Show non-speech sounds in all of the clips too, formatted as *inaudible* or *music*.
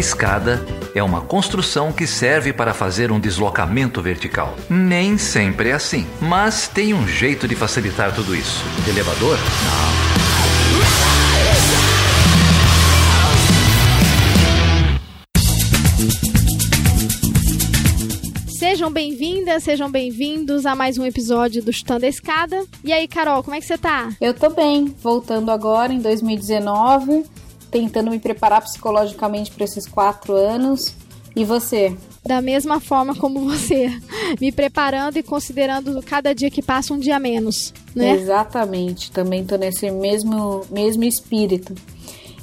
escada é uma construção que serve para fazer um deslocamento vertical. Nem sempre é assim, mas tem um jeito de facilitar tudo isso. Elevador? Não. Sejam bem-vindas, sejam bem-vindos a mais um episódio do Chutando a Escada. E aí, Carol, como é que você tá? Eu tô bem, voltando agora em 2019, tentando me preparar psicologicamente para esses quatro anos. E você? Da mesma forma como você, me preparando e considerando cada dia que passa um dia menos, né? Exatamente, também tô nesse mesmo, mesmo espírito.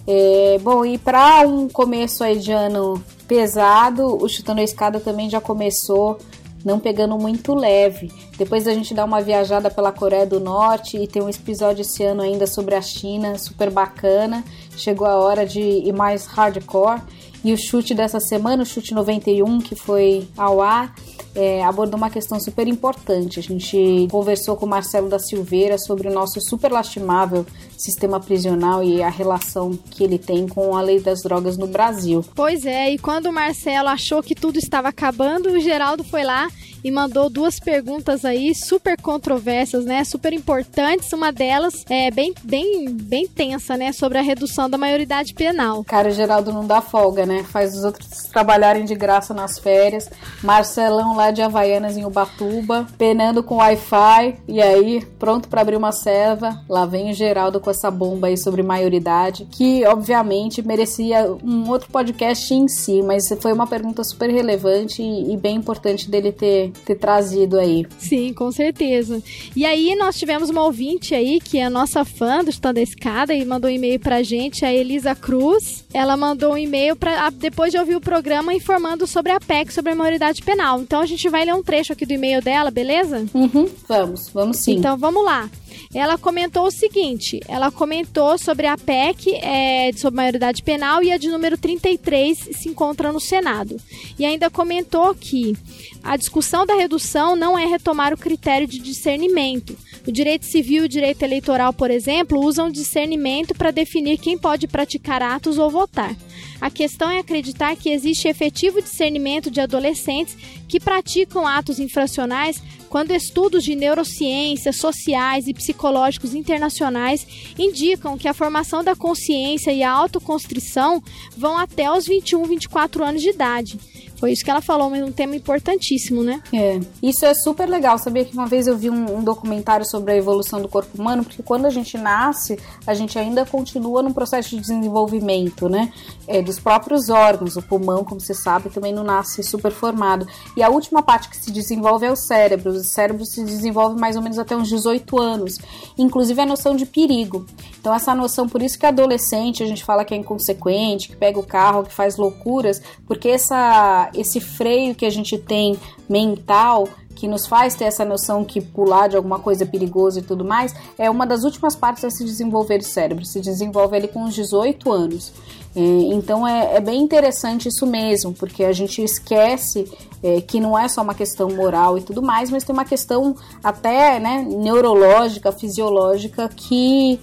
É, bom, e para um começo aí de ano pesado, o Chutando a Escada também já começou não pegando muito leve. Depois a gente dá uma viajada pela Coreia do Norte e tem um episódio esse ano ainda sobre a China, super bacana. Chegou a hora de ir mais hardcore. E o chute dessa semana, o chute 91, que foi ao ar, é, abordou uma questão super importante. A gente conversou com o Marcelo da Silveira sobre o nosso super lastimável sistema prisional e a relação que ele tem com a lei das drogas no Brasil. Pois é, e quando o Marcelo achou que tudo estava acabando, o Geraldo foi lá e mandou duas perguntas aí super controversas, né? Super importantes. Uma delas é bem, bem, bem tensa, né? Sobre a redução da maioridade penal. Cara, o Geraldo não dá folga, né? Faz os outros trabalharem de graça nas férias. Marcelão lá de Havaianas em Ubatuba, penando com Wi-Fi. E aí, pronto para abrir uma serva. Lá vem o Geraldo com essa bomba aí sobre maioridade, que obviamente merecia um outro podcast em si, mas foi uma pergunta super relevante e, e bem importante dele ter ter trazido aí. Sim, com certeza. E aí nós tivemos uma ouvinte aí que é nossa fã do Estando da Escada e mandou um e-mail pra gente, a Elisa Cruz. Ela mandou um e-mail para depois de ouvir o programa informando sobre a PEC, sobre a maioridade penal. Então a gente vai ler um trecho aqui do e-mail dela, beleza? Uhum, vamos, vamos sim. Então vamos lá ela comentou o seguinte: ela comentou sobre a PEC é, sobre maioridade penal e a de número 33 se encontra no Senado. E ainda comentou que a discussão da redução não é retomar o critério de discernimento. O direito civil e o direito eleitoral, por exemplo, usam discernimento para definir quem pode praticar atos ou votar. A questão é acreditar que existe efetivo discernimento de adolescentes que praticam atos infracionais quando estudos de neurociências sociais e psicológicos internacionais indicam que a formação da consciência e a autoconstrição vão até os 21, 24 anos de idade. Foi isso que ela falou, mas um tema importantíssimo, né? É. Isso é super legal. Sabia que uma vez eu vi um, um, documentário sobre a evolução do corpo humano, porque quando a gente nasce, a gente ainda continua num processo de desenvolvimento, né? É, dos próprios órgãos. O pulmão, como você sabe, também não nasce super formado. E a última parte que se desenvolve é o cérebro. O cérebro se desenvolve mais ou menos até uns 18 anos. Inclusive a noção de perigo. Então, essa noção, por isso que adolescente a gente fala que é inconsequente, que pega o carro, que faz loucuras, porque essa esse freio que a gente tem mental que nos faz ter essa noção que pular de alguma coisa é perigoso e tudo mais, é uma das últimas partes a se desenvolver do cérebro. Se desenvolve ali com uns 18 anos. É, então é, é, bem interessante isso mesmo, porque a gente esquece é, que não é só uma questão moral e tudo mais, mas tem uma questão até né, neurológica, fisiológica que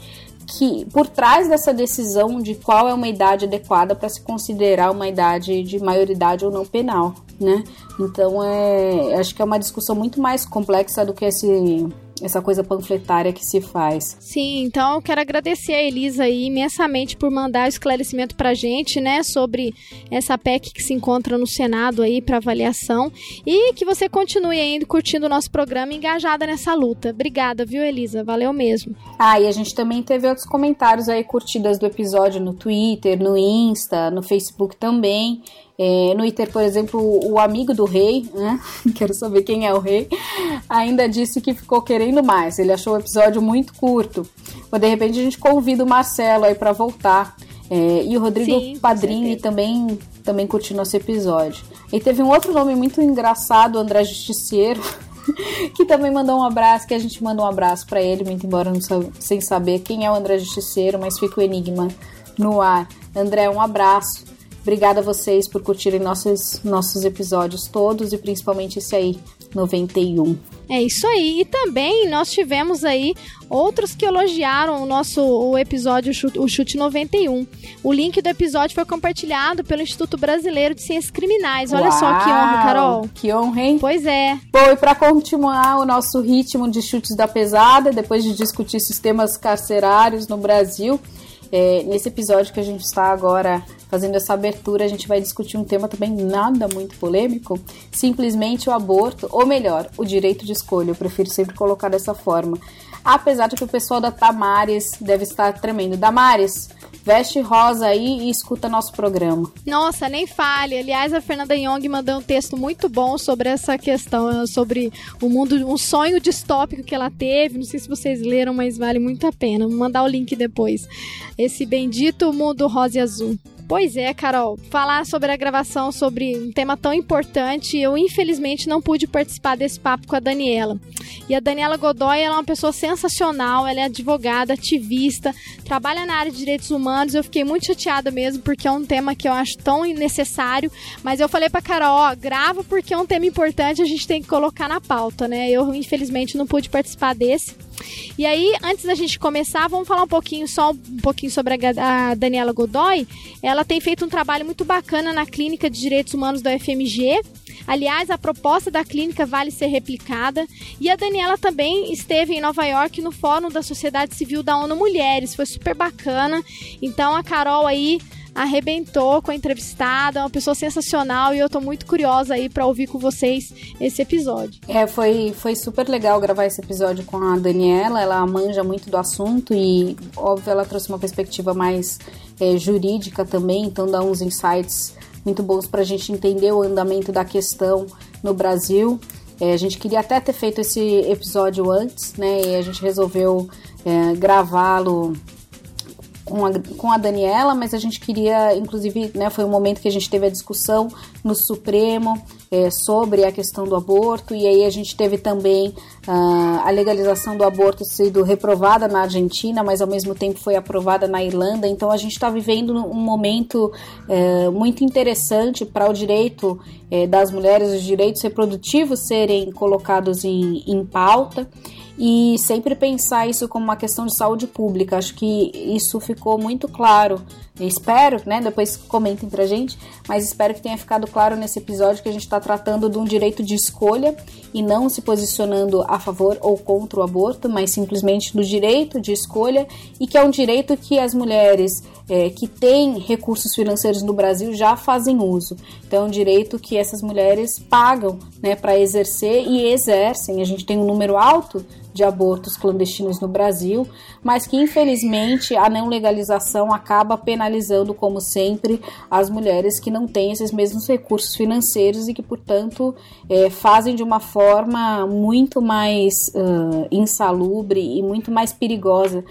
que por trás dessa decisão de qual é uma idade adequada para se considerar uma idade de maioridade ou não penal, né? Então é, acho que é uma discussão muito mais complexa do que esse essa coisa panfletária que se faz. Sim, então eu quero agradecer a Elisa aí imensamente por mandar o esclarecimento pra gente, né, sobre essa PEC que se encontra no Senado aí para avaliação e que você continue ainda curtindo o nosso programa engajada nessa luta. Obrigada, viu, Elisa? Valeu mesmo. Ah, e a gente também teve outros comentários aí curtidas do episódio no Twitter, no Insta, no Facebook também. É, no Twitter, por exemplo, o amigo do rei, né? *laughs* quero saber quem é o rei, ainda disse que ficou querendo mais. Ele achou o episódio muito curto. Mas de repente a gente convida o Marcelo aí para voltar. É, e o Rodrigo Sim, Padrini também, também curtiu nosso episódio. E teve um outro nome muito engraçado, André Justiceiro, *laughs* que também mandou um abraço, que a gente mandou um abraço para ele, muito embora não sem saber quem é o André Justiceiro, mas fica o enigma no ar. André, um abraço. Obrigada a vocês por curtirem nossos, nossos episódios todos e principalmente esse aí, 91. É isso aí. E também nós tivemos aí outros que elogiaram o nosso o episódio o Chute 91. O link do episódio foi compartilhado pelo Instituto Brasileiro de Ciências Criminais. Olha Uau, só que honra, Carol. Que honra, hein? Pois é. Bom, e para continuar o nosso ritmo de chutes da pesada, depois de discutir sistemas carcerários no Brasil, é, nesse episódio que a gente está agora fazendo essa abertura, a gente vai discutir um tema também nada muito polêmico, simplesmente o aborto, ou melhor, o direito de escolha. Eu prefiro sempre colocar dessa forma. Apesar de que o pessoal da Tamares deve estar tremendo. Damares, veste rosa aí e escuta nosso programa. Nossa, nem fale. Aliás, a Fernanda Young mandou um texto muito bom sobre essa questão, sobre o mundo, um sonho distópico que ela teve. Não sei se vocês leram, mas vale muito a pena. Vou mandar o link depois. Esse bendito mundo rosa e azul. Pois é, Carol. Falar sobre a gravação, sobre um tema tão importante, eu infelizmente não pude participar desse papo com a Daniela. E a Daniela Godoy é uma pessoa sensacional, ela é advogada, ativista, trabalha na área de direitos humanos. Eu fiquei muito chateada mesmo, porque é um tema que eu acho tão necessário. Mas eu falei pra Carol, ó, grava porque é um tema importante, a gente tem que colocar na pauta, né? Eu infelizmente não pude participar desse. E aí, antes da gente começar, vamos falar um pouquinho só um pouquinho sobre a, a Daniela Godoy. Ela tem feito um trabalho muito bacana na Clínica de Direitos Humanos da UFMG. Aliás, a proposta da clínica vale ser replicada. E a Daniela também esteve em Nova York no Fórum da Sociedade Civil da ONU Mulheres. Foi super bacana. Então a Carol aí arrebentou com a entrevistada, uma pessoa sensacional e eu tô muito curiosa aí para ouvir com vocês esse episódio. É, foi, foi super legal gravar esse episódio com a Daniela, ela manja muito do assunto e, óbvio, ela trouxe uma perspectiva mais é, jurídica também, então dá uns insights muito bons para a gente entender o andamento da questão no Brasil. É, a gente queria até ter feito esse episódio antes, né? E a gente resolveu é, gravá-lo com a, com a Daniela, mas a gente queria, inclusive, né, foi um momento que a gente teve a discussão no Supremo é, sobre a questão do aborto, e aí a gente teve também uh, a legalização do aborto sendo reprovada na Argentina, mas ao mesmo tempo foi aprovada na Irlanda, então a gente está vivendo um momento é, muito interessante para o direito é, das mulheres, os direitos reprodutivos serem colocados em, em pauta e sempre pensar isso como uma questão de saúde pública. Acho que isso ficou muito claro. Espero, né? Depois comentem pra gente, mas espero que tenha ficado claro nesse episódio que a gente está tratando de um direito de escolha e não se posicionando a favor ou contra o aborto, mas simplesmente do direito de escolha e que é um direito que as mulheres é, que têm recursos financeiros no Brasil já fazem uso. Então, é um direito que essas mulheres pagam né, para exercer e exercem. A gente tem um número alto de abortos clandestinos no Brasil, mas que infelizmente a não legalização acaba penalizando, como sempre, as mulheres que não têm esses mesmos recursos financeiros e que, portanto, é, fazem de uma forma muito mais uh, insalubre e muito mais perigosa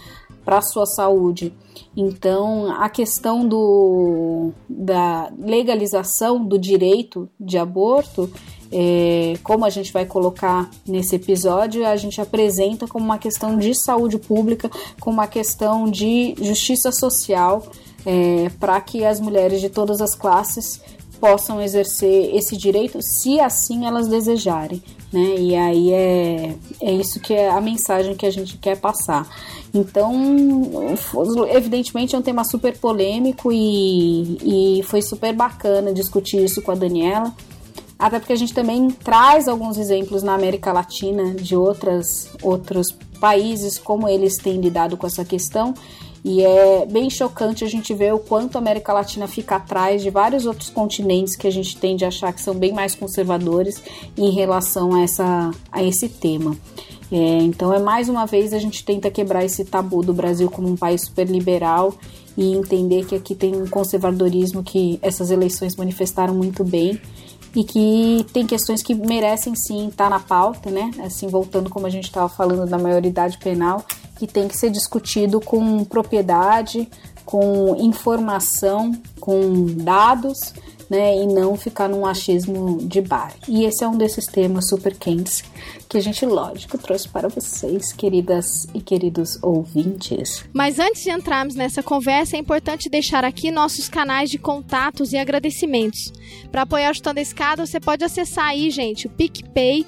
para a sua saúde. Então, a questão do, da legalização do direito de aborto, é, como a gente vai colocar nesse episódio, a gente apresenta como uma questão de saúde pública, como uma questão de justiça social, é, para que as mulheres de todas as classes possam exercer esse direito, se assim elas desejarem. Né? E aí é, é isso que é a mensagem que a gente quer passar. Então, evidentemente é um tema super polêmico e, e foi super bacana discutir isso com a Daniela. Até porque a gente também traz alguns exemplos na América Latina de outras, outros países, como eles têm lidado com essa questão. E é bem chocante a gente ver o quanto a América Latina fica atrás de vários outros continentes que a gente tende a achar que são bem mais conservadores em relação a, essa, a esse tema. É, então é mais uma vez a gente tenta quebrar esse tabu do Brasil como um país super liberal e entender que aqui tem um conservadorismo que essas eleições manifestaram muito bem e que tem questões que merecem sim estar na pauta, né? Assim, voltando como a gente estava falando da maioridade penal, que tem que ser discutido com propriedade, com informação, com dados né? E não ficar num achismo de bar. E esse é um desses temas super quentes que a gente, lógico, trouxe para vocês, queridas e queridos ouvintes. Mas antes de entrarmos nessa conversa, é importante deixar aqui nossos canais de contatos e agradecimentos. Para apoiar o Chutando a Escada, você pode acessar aí, gente, o PicPay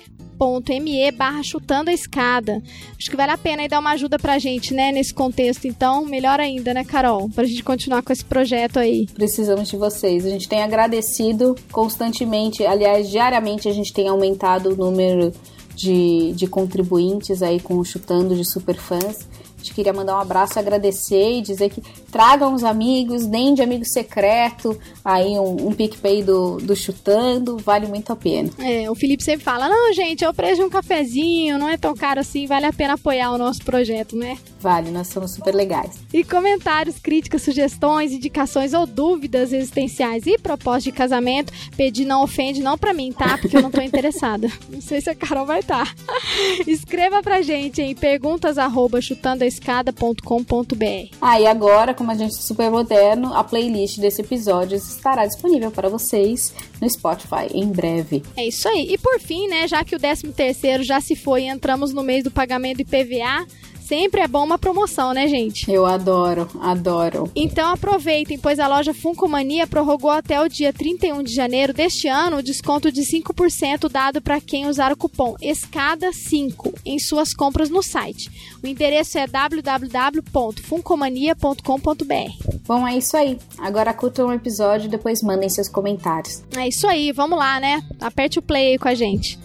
me barra chutando a escada. Acho que vale a pena aí dar uma ajuda pra gente, né, nesse contexto. Então, melhor ainda, né, Carol? Pra gente continuar com esse projeto aí. Precisamos de vocês. A gente tem agradecido constantemente, aliás, diariamente a gente tem aumentado o número de, de contribuintes aí com o Chutando de Superfãs gente queria mandar um abraço, agradecer e dizer que tragam os amigos, nem de amigo secreto, aí um, um PicPay do, do Chutando, vale muito a pena. É, o Felipe sempre fala, não, gente, é o preço de um cafezinho, não é tão caro assim, vale a pena apoiar o nosso projeto, né? Vale, nós somos super legais. E comentários, críticas, sugestões, indicações ou dúvidas existenciais e propostas de casamento, pedir não ofende, não pra mim, tá? Porque eu não tô *laughs* interessada. Não sei se a Carol vai estar. Tá. *laughs* Escreva pra gente em perguntas arroba chutando a escada.com.br. Ah, e agora, como a gente é super moderno, a playlist desse episódio estará disponível para vocês no Spotify em breve. É isso aí. E por fim, né, já que o 13 terceiro já se foi e entramos no mês do pagamento do IPVA, Sempre é bom uma promoção, né, gente? Eu adoro, adoro. Então aproveitem, pois a loja Funko Mania prorrogou até o dia 31 de janeiro deste ano o desconto de 5% dado para quem usar o cupom ESCADA5 em suas compras no site. O endereço é www.funcomania.com.br. Bom, é isso aí. Agora curtam o episódio e depois mandem seus comentários. É isso aí, vamos lá, né? Aperte o play aí com a gente.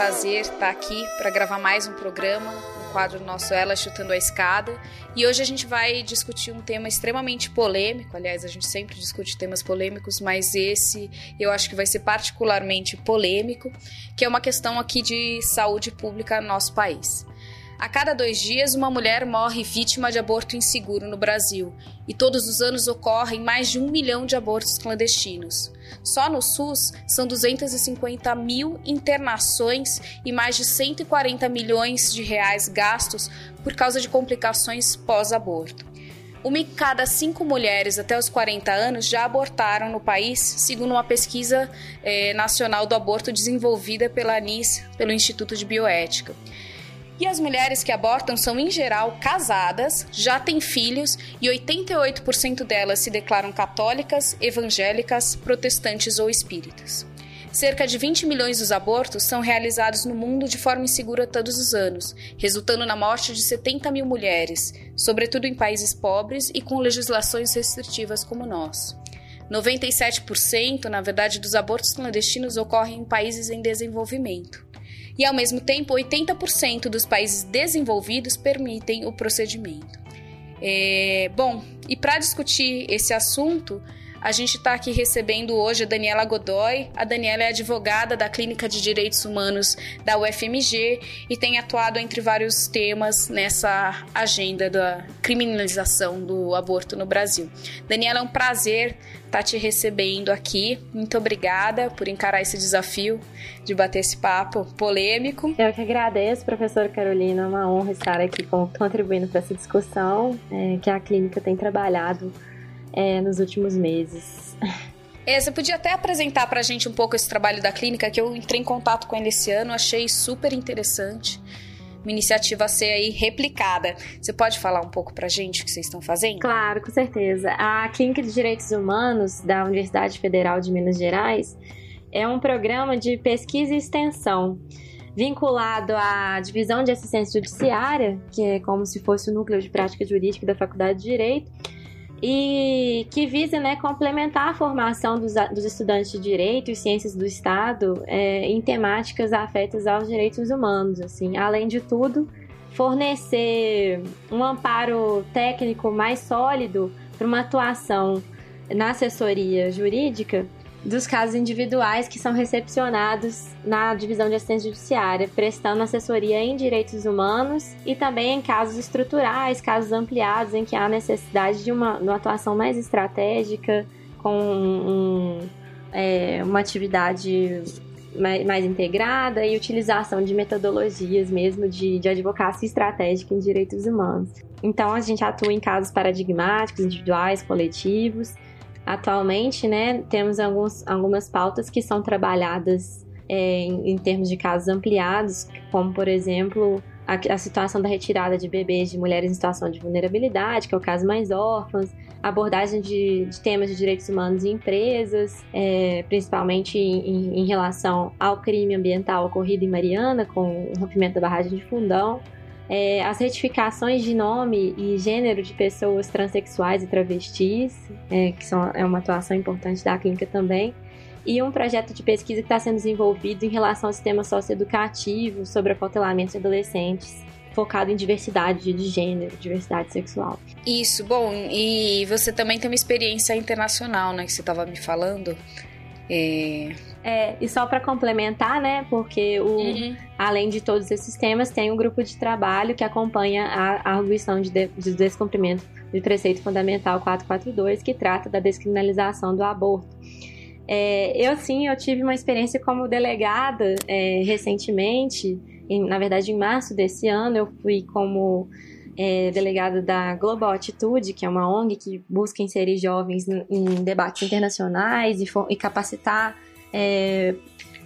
Prazer estar aqui para gravar mais um programa, no quadro nosso Ela Chutando a Escada. E hoje a gente vai discutir um tema extremamente polêmico. Aliás, a gente sempre discute temas polêmicos, mas esse eu acho que vai ser particularmente polêmico, que é uma questão aqui de saúde pública no nosso país. A cada dois dias, uma mulher morre vítima de aborto inseguro no Brasil, e todos os anos ocorrem mais de um milhão de abortos clandestinos. Só no SUS são 250 mil internações e mais de 140 milhões de reais gastos por causa de complicações pós-aborto. Uma em cada cinco mulheres até os 40 anos já abortaram no país, segundo uma pesquisa eh, nacional do aborto desenvolvida pela ANIS, pelo Instituto de Bioética. E as mulheres que abortam são, em geral, casadas, já têm filhos e 88% delas se declaram católicas, evangélicas, protestantes ou espíritas. Cerca de 20 milhões dos abortos são realizados no mundo de forma insegura todos os anos, resultando na morte de 70 mil mulheres, sobretudo em países pobres e com legislações restritivas como nós. 97%, na verdade, dos abortos clandestinos ocorrem em países em desenvolvimento e, ao mesmo tempo, 80% dos países desenvolvidos permitem o procedimento. É, bom, e para discutir esse assunto, A gente está aqui recebendo hoje a Daniela Godoy. A Daniela é advogada da Clínica de Direitos Humanos da UFMG e tem atuado entre vários temas nessa agenda da criminalização do aborto no Brasil. Daniela, é um prazer estar tá te recebendo aqui. Muito obrigada por encarar esse desafio de bater esse papo polêmico. Eu que agradeço, professora Carolina. É uma honra estar aqui contribuindo para essa discussão é, que a clínica tem trabalhado é, nos últimos meses. É, você podia até apresentar para a gente um pouco esse trabalho da clínica, que eu entrei em contato com ele esse ano, achei super interessante. Uma iniciativa a ser aí replicada. Você pode falar um pouco para a gente o que vocês estão fazendo? Claro, com certeza. A Clínica de Direitos Humanos da Universidade Federal de Minas Gerais é um programa de pesquisa e extensão vinculado à divisão de assistência judiciária, que é como se fosse o núcleo de prática jurídica da Faculdade de Direito, e que visa né, complementar a formação dos, dos, estudantes de Direito e Ciências do Estado é, em temáticas afetas aos direitos humanos. Assim. Além de tudo, fornecer um amparo técnico mais sólido para uma atuação na assessoria jurídica dos casos individuais que são recepcionados na divisão de assistência judiciária, prestando assessoria em direitos humanos e também em casos estruturais, casos ampliados em que há necessidade de uma, uma atuação mais estratégica, com um, é, uma atividade mais, mais, integrada e utilização de metodologias mesmo de, de advocacia estratégica em direitos humanos. Então, a gente atua em casos paradigmáticos, individuais, coletivos, Atualmente, né, temos alguns, algumas pautas que são trabalhadas é, em, em, termos de casos ampliados, como, por exemplo, a, a, situação da retirada de bebês de mulheres em situação de vulnerabilidade, que é o caso mais órfãos, abordagem de, de temas de direitos humanos em empresas, é, principalmente em, em, relação ao crime ambiental ocorrido em Mariana, com o rompimento da barragem de Fundão, é, as retificações de nome e gênero de pessoas transexuais e travestis, é, que são, é uma atuação importante da clínica também, e um projeto de pesquisa que está sendo desenvolvido em relação ao sistema socioeducativo sobre apotelamento de adolescentes, focado em diversidade de gênero, diversidade sexual. Isso, bom, e você também tem uma experiência internacional, né, que você estava me falando. É, é, e só para complementar, né, porque o, uhum. além de todos esses temas, tem um grupo de trabalho que acompanha a, arguição de, de, de descumprimento do preceito fundamental 442, que trata da descriminalização do aborto. É, eu sim, eu tive uma experiência como delegada é, recentemente, em, na verdade em março desse ano, eu fui como é, delegada da Global Atitude, que é uma ONG que busca inserir jovens em, em debates internacionais e, for, e capacitar é,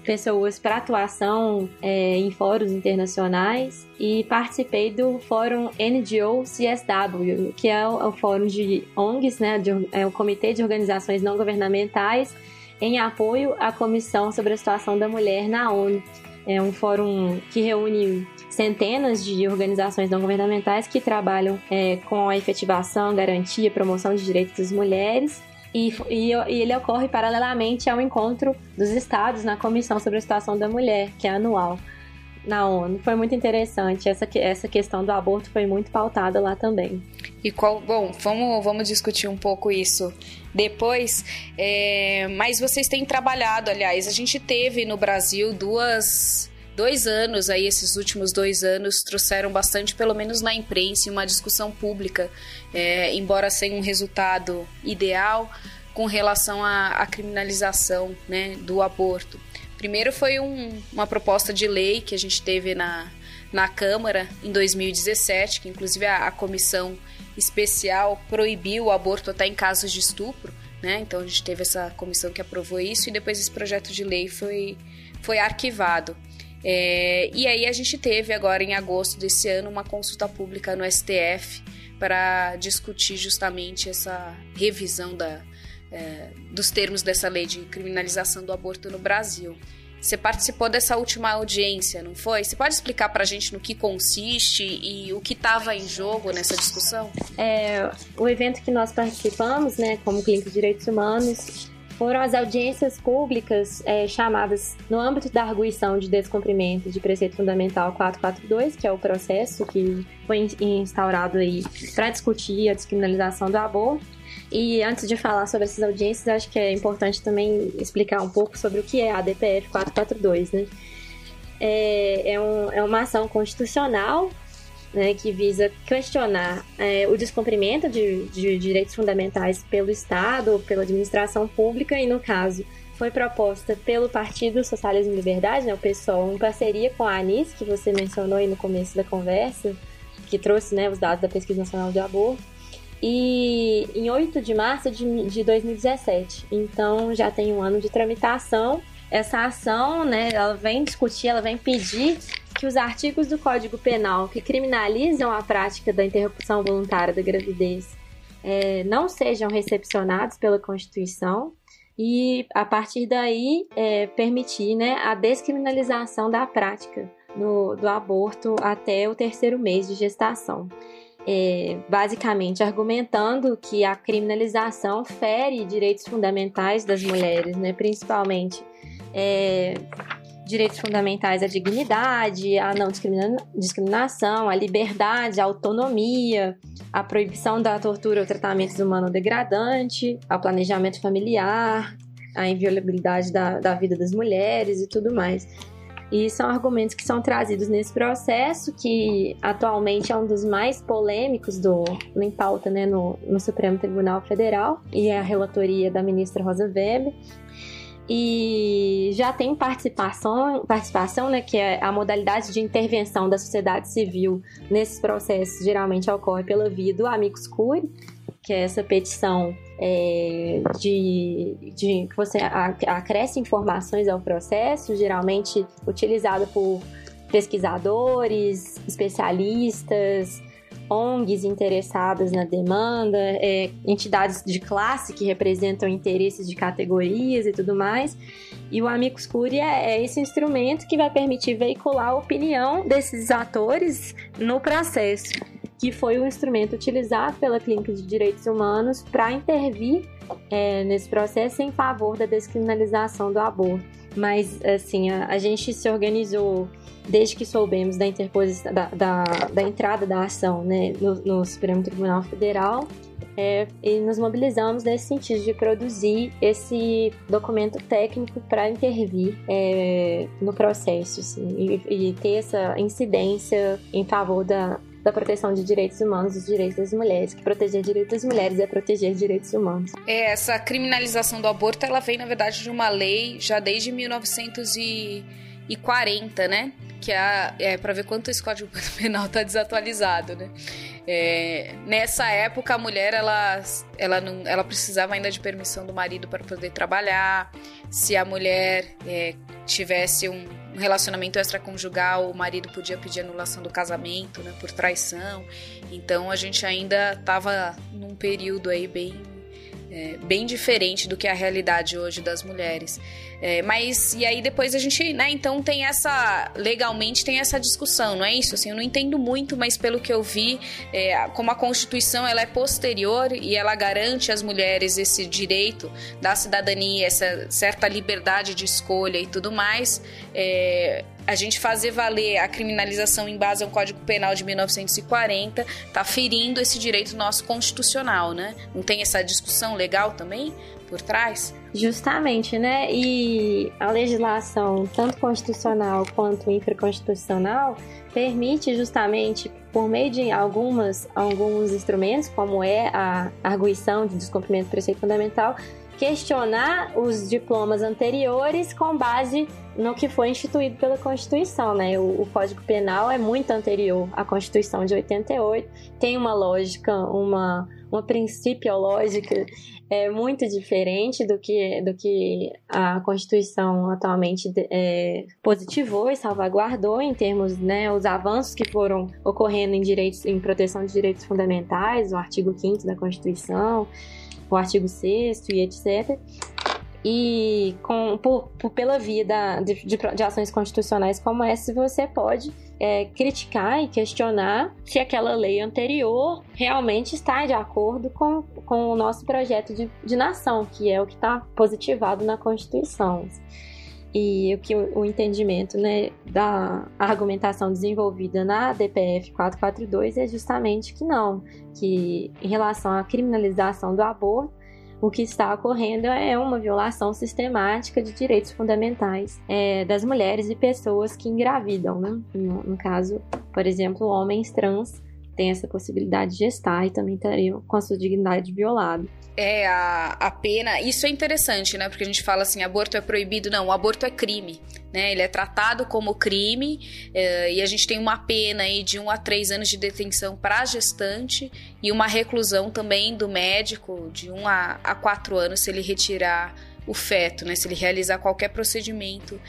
pessoas para atuação é, em fóruns internacionais. E participei do fórum NGO CSW, que é o, é o fórum de ONGs, né, de, é o Comitê de Organizações Não Governamentais, em apoio à Comissão sobre a Situação da Mulher na ONU. É um fórum que reúne centenas de organizações não governamentais que trabalham é, com a efetivação, garantia, promoção de direitos das mulheres e, e, e, ele ocorre paralelamente ao encontro dos estados na Comissão sobre a Situação da Mulher, que é anual na ONU. Foi muito interessante. Essa, essa questão do aborto foi muito pautada lá também. E qual. Bom, vamos, vamos discutir um pouco isso depois. É, mas vocês têm trabalhado, aliás, a gente teve no Brasil duas dois anos aí, esses últimos dois anos, trouxeram bastante, pelo menos na imprensa, uma discussão pública, é, embora sem um resultado ideal com relação à, à criminalização né, do aborto. Primeiro foi um, uma proposta de lei que a gente teve na, na Câmara em 2017, que inclusive a, a comissão especial proibiu o aborto até em casos de estupro. Né? Então a gente teve essa comissão que aprovou isso e depois esse projeto de lei foi, foi arquivado. É, e aí a gente teve agora em agosto desse ano uma consulta pública no STF para discutir justamente essa revisão da, é, dos termos dessa lei de criminalização do aborto no Brasil. Você participou dessa última audiência, não foi? Você pode explicar para a gente no que consiste e o que estava em jogo nessa discussão? É, o evento que nós participamos, né, como Clínica de Direitos Humanos, foram as audiências públicas é, chamadas no âmbito da arguição de descumprimento de preceito fundamental 442, que é o processo que foi instaurado aí para discutir a descriminalização do aborto. E antes de falar sobre essas audiências, acho que é importante também explicar um pouco sobre o que é a DPF 442, né? É, é, um, é uma ação constitucional né, que visa questionar é, o descumprimento de, de, direitos fundamentais pelo Estado ou pela administração pública, e no caso foi proposta pelo Partido Socialismo e Liberdade, né, o PSOL, em parceria com a ANIS, que você mencionou aí no começo da conversa, que trouxe né, os dados da Pesquisa Nacional de Aborto, e em 8 de março de, de 2017. Então já tem um ano de tramitação. Essa ação, né, ela vem discutir, ela vem pedir que os artigos do Código Penal que criminalizam a prática da interrupção voluntária da gravidez é, não sejam recepcionados pela Constituição e, a partir daí, é, permitir né, a descriminalização da prática do, do aborto até o terceiro mês de gestação. É, basicamente argumentando que a criminalização fere direitos fundamentais das mulheres, né, principalmente é, direitos fundamentais à dignidade, à não discriminação, à liberdade, à autonomia, à proibição da tortura ou tratamento humano degradante, ao planejamento familiar, à inviolabilidade da, da vida das mulheres e tudo mais. E são argumentos que são trazidos nesse processo, que atualmente é um dos mais polêmicos do, em pauta né, no, no Supremo Tribunal Federal, e é a relatoria da ministra Rosa Weber e já tem participação, participação, né, que é a modalidade de intervenção da sociedade civil nesses processos, geralmente ocorre pela via do Amicus Curiae, que é essa petição é, de, de que você acresce informações ao processo, geralmente utilizada por pesquisadores, especialistas, ONGs interessadas na demanda, é, entidades de classe que representam interesses de categorias e tudo mais. E o Amicus Curiae é, é esse instrumento que vai permitir veicular a opinião desses atores no processo, que foi o instrumento utilizado pela Clínica de Direitos Humanos para intervir é, nesse processo em favor da descriminalização do aborto. Mas, assim, a, a gente se organizou desde que soubemos da interposição da, da, da entrada da ação né, no, no Supremo Tribunal Federal é, e nos mobilizamos nesse sentido de produzir esse documento técnico para intervir é, no processo assim, e, e, ter essa incidência em favor da, da proteção de direitos humanos e direitos das mulheres, que proteger direitos das mulheres é proteger direitos humanos. É, essa criminalização do aborto, ela vem, na verdade, de uma lei já desde 1940, né? que é, é para ver quanto esse código *laughs* penal está desatualizado, né? É, nessa época a mulher ela, ela, não, ela precisava ainda de permissão do marido para poder trabalhar. Se a mulher é, tivesse um relacionamento extraconjugal, o marido podia pedir anulação do casamento, né, por traição. Então a gente ainda estava num período aí bem é, bem diferente do que é a realidade hoje das mulheres. É, mas, e aí depois a gente, né, então tem essa, legalmente tem essa discussão, não é isso? Assim, eu não entendo muito, mas pelo que eu vi, é, como a Constituição ela é posterior e ela garante às mulheres esse direito da cidadania, essa certa liberdade de escolha e tudo mais, é, a gente fazer valer a criminalização em base ao Código Penal de 1940 está ferindo esse direito nosso constitucional, né? Não tem essa discussão legal também por trás? Justamente, né? E a legislação, tanto constitucional quanto infraconstitucional, permite justamente, por meio de algumas, alguns instrumentos, como é a arguição de descumprimento do preceito fundamental, questionar os diplomas anteriores com base no que foi instituído pela Constituição, né? O, o, Código Penal é muito anterior à Constituição de 88, tem uma lógica, uma, uma principiológica é muito diferente do que, do que a Constituição atualmente é, positivou e salvaguardou em termos, né, os avanços que foram ocorrendo em direitos, em proteção de direitos fundamentais, o artigo 5 da Constituição, o artigo 6 e etc. E com, por, por pela via da, de, de, de, ações constitucionais como essa, você pode é, criticar e questionar se aquela lei anterior realmente está de acordo com, com o nosso projeto de, de nação, que é o que está positivado na Constituição. E o que o entendimento né, da argumentação desenvolvida na DPF 442 é justamente que não, que em relação à criminalização do aborto, o que está ocorrendo é uma violação sistemática de direitos fundamentais é, das mulheres e pessoas que engravidam, né? No, no, caso, por exemplo, homens trans têm essa possibilidade de gestar e também teriam com a sua dignidade violada. É, a, a pena. Isso é interessante, né? Porque a gente fala assim: aborto é proibido. Não, aborto é crime. Né? Ele é tratado como crime é, e a gente tem uma pena aí de 1 a 3 anos de detenção para a gestante e uma reclusão também do médico de 1 a, a 4 anos se ele retirar o feto, né? Se ele realizar qualquer procedimento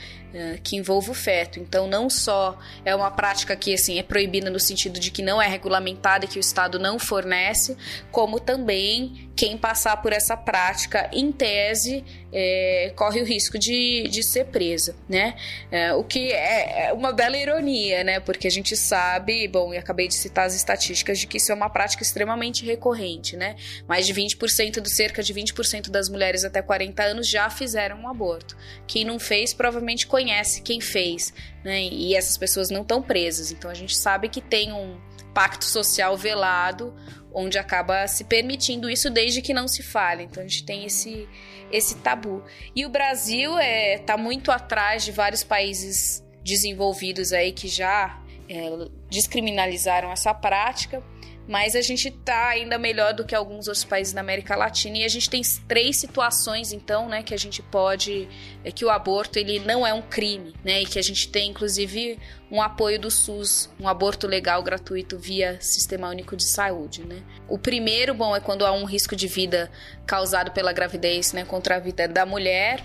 que envolva o feto. Então, não só é uma prática que assim é proibida no sentido de que não é regulamentada e que o Estado não fornece, como também quem passar por essa prática, em tese, é, corre o risco de, de ser presa, né? É, o que é, é uma bela ironia, né? Porque a gente sabe, bom, e acabei de citar as estatísticas de que isso é uma prática extremamente recorrente, né? Mais de 20% do cerca de 20% das mulheres até 40 anos já fizeram um aborto. Quem não fez provavelmente conhece quem fez, né? E essas pessoas não estão presas. Então a gente sabe que tem um pacto social velado onde acaba se permitindo isso desde que não se fale. Então a gente tem esse esse tabu. E o Brasil é tá muito atrás de vários países desenvolvidos aí que já é, descriminalizaram essa prática mas a gente está ainda melhor do que alguns outros países da América Latina e a gente tem três situações então, né, que a gente pode é que o aborto ele não é um crime, né, e que a gente tem inclusive um apoio do SUS, um aborto legal gratuito via Sistema Único de Saúde, né? O primeiro, bom, é quando há um risco de vida causado pela gravidez, né, contra a vida da mulher.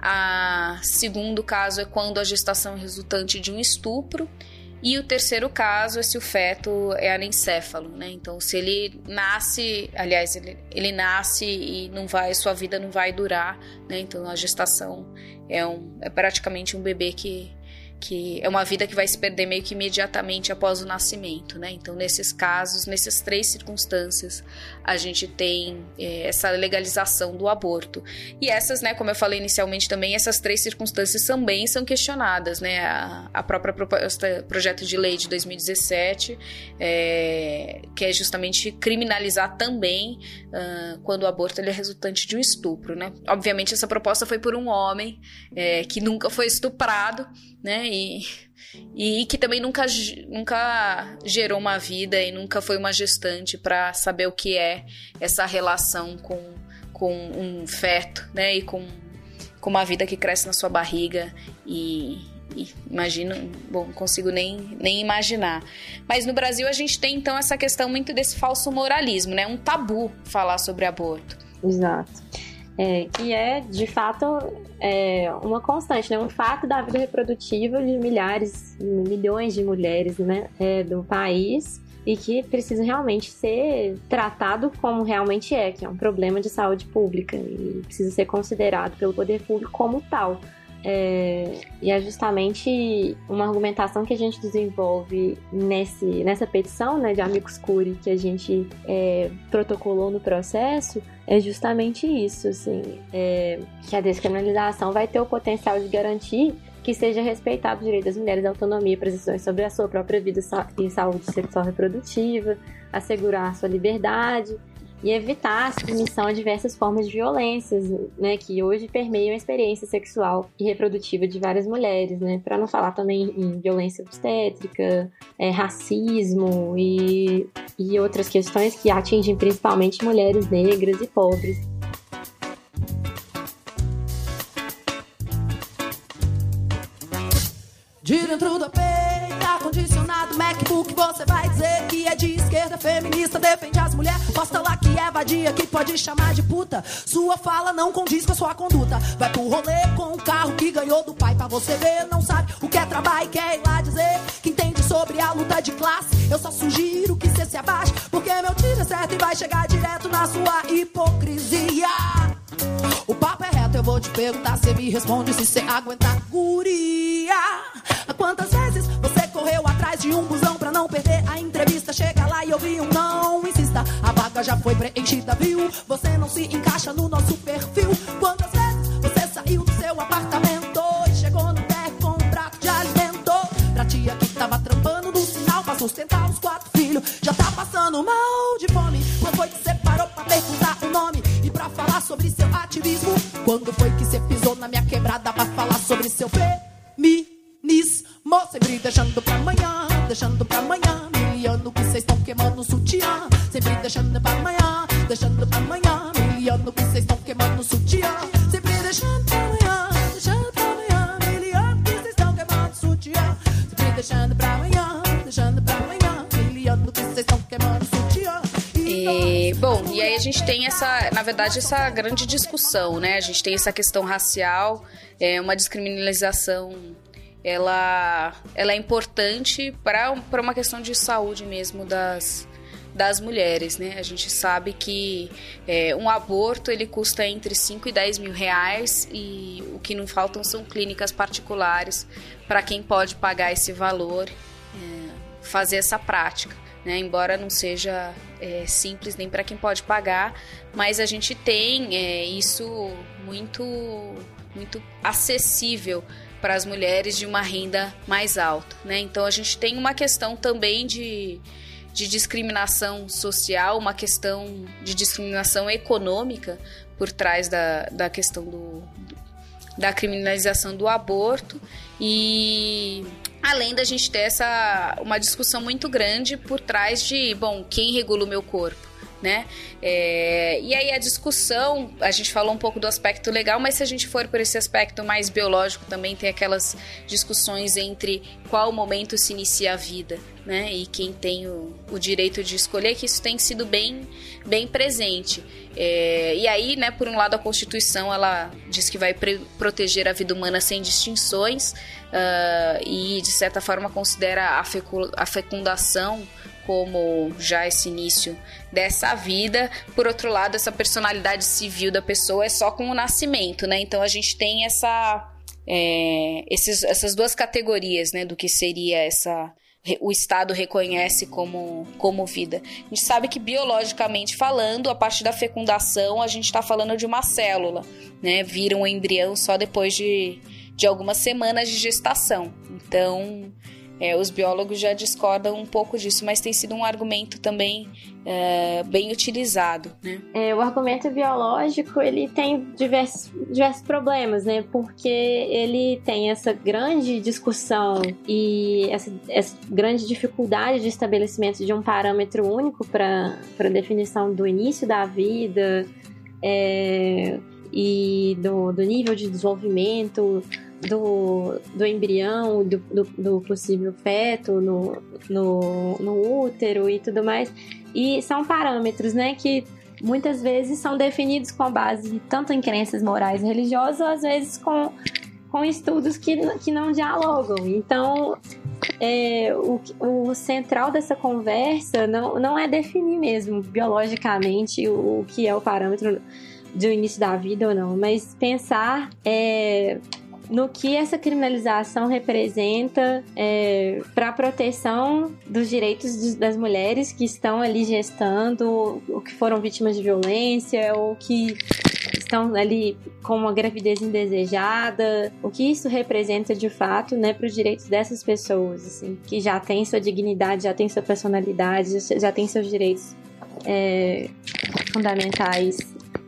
A segundo caso é quando a gestação é resultante de um estupro e o terceiro caso é se o feto é anencéfalo, né? Então, se ele nasce, aliás, ele, ele nasce e não vai, sua vida não vai durar, né? Então, a gestação é, um, é praticamente um bebê que que é uma vida que vai se perder meio que imediatamente após o nascimento, né? Então, nesses casos, nessas três circunstâncias, a gente tem é, essa legalização do aborto. E essas, né, como eu falei inicialmente também, essas três circunstâncias também são questionadas, né? A, a própria proposta, projeto de lei de 2017 é, quer justamente criminalizar também uh, quando o aborto ele é resultante de um estupro, né? Obviamente, essa proposta foi por um homem é, que nunca foi estuprado, né? E, e que também nunca, nunca gerou uma vida e nunca foi uma gestante para saber o que é essa relação com, com um feto, né? E com, com uma vida que cresce na sua barriga e, e imagino, bom, não consigo nem, nem imaginar. Mas no Brasil a gente tem então essa questão muito desse falso moralismo, né? Um tabu falar sobre aborto. Exato. É, que é, de fato, é uma constante, né? um fato da vida reprodutiva de milhares, milhões de mulheres né? É, do país e que precisa realmente ser tratado como realmente é, que é um problema de saúde pública e precisa ser considerado pelo poder público como tal. É, e é justamente uma argumentação que a gente desenvolve nesse, nessa petição né, de Amigos Curi que a gente é, protocolou no processo, é justamente isso, assim, é, que a descriminalização vai ter o potencial de garantir que seja respeitado o direito das mulheres à autonomia e precisões sobre a sua própria vida e saúde sexual reprodutiva, assegurar a sua liberdade, e evitar a submissão a diversas formas de violências, né, que hoje permeiam a experiência sexual e reprodutiva de várias mulheres, né, para não falar também em violência obstétrica, é, racismo e, e outras questões que atingem principalmente mulheres negras e pobres. De dentro do peito, ar-condicionado, MacBook, você vai dizer que é de esquerda, feminista, defende as mulheres. Posta lá que é vadia, que pode chamar de puta. Sua fala não condiz com a sua conduta. Vai pro rolê com um carro que ganhou do pai pra você ver. Não sabe o que é trabalho quer ir lá dizer que entende sobre a luta de classe. Eu só sugiro que você se abaixe, porque meu tiro é certo e vai chegar direto na sua hipocrisia. O papo é reto, eu vou te perguntar, você me responde se você aguentar guria. Quantas vezes você atrás de um busão pra não perder a entrevista? Chega lá e ouvi um não insista, a vaga já foi preenchida, viu? Você não se encaixa verdade, essa grande discussão, né? A gente tem essa questão racial, é, uma descriminalização ela, ela é importante para uma questão de saúde mesmo das, das mulheres, né? A gente sabe que é, um aborto ele custa entre 5 e 10 mil reais e o que não faltam são clínicas particulares para quem pode pagar esse valor, é, fazer essa prática. Né? Embora não seja é, simples nem para quem pode pagar, mas a gente tem é, isso muito, muito acessível para as mulheres de uma renda mais alta. Né? Então a gente tem uma questão também de, de discriminação social, uma questão de discriminação econômica por trás da, da questão do, da criminalização do aborto e além da gente ter essa uma discussão muito grande por trás de bom quem regula o meu corpo né? É, e aí a discussão, a gente falou um pouco do aspecto legal, mas se a gente for por esse aspecto mais biológico, também tem aquelas discussões entre qual momento se inicia a vida, né? E quem tem o, o direito de escolher, que isso tem sido bem, bem presente. É, e aí, né, por um lado, a Constituição ela diz que vai proteger a vida humana sem distinções uh, e, de certa forma, considera a fecundação como já esse início dessa vida. Por outro lado, essa personalidade civil da pessoa é só com o nascimento, né? Então a gente tem essa é, esses, essas duas categorias, né, do que seria essa o Estado reconhece como, como vida. A gente sabe que biologicamente falando, a partir da fecundação, a gente está falando de uma célula, né? Vira um embrião só depois de, de algumas semanas de gestação. Então, é, os biólogos já discordam um pouco disso, mas tem sido um argumento também é, bem utilizado. Né? É, o argumento biológico ele tem diversos, diversos problemas, né? Porque ele tem essa grande discussão e essa, essa grande dificuldade de estabelecimento de um parâmetro único para a definição do início da vida é, e do, do nível de desenvolvimento do, do embrião, do, do, do possível feto no, no, no útero e tudo mais. E são parâmetros, né, que muitas vezes são definidos com base tanto em crenças morais e religiosas, às vezes com, com estudos que, que não dialogam. Então, é, o, o central dessa conversa não, não é definir mesmo biologicamente o, o que é o parâmetro do início da vida ou não, mas pensar é, no que essa criminalização representa é, para a proteção dos direitos das mulheres que estão ali gestando, ou que foram vítimas de violência, ou que estão ali com uma gravidez indesejada, o que isso representa de fato, né, para os direitos dessas pessoas, assim, que já têm sua dignidade, já têm sua personalidade, já têm seus direitos é, fundamentais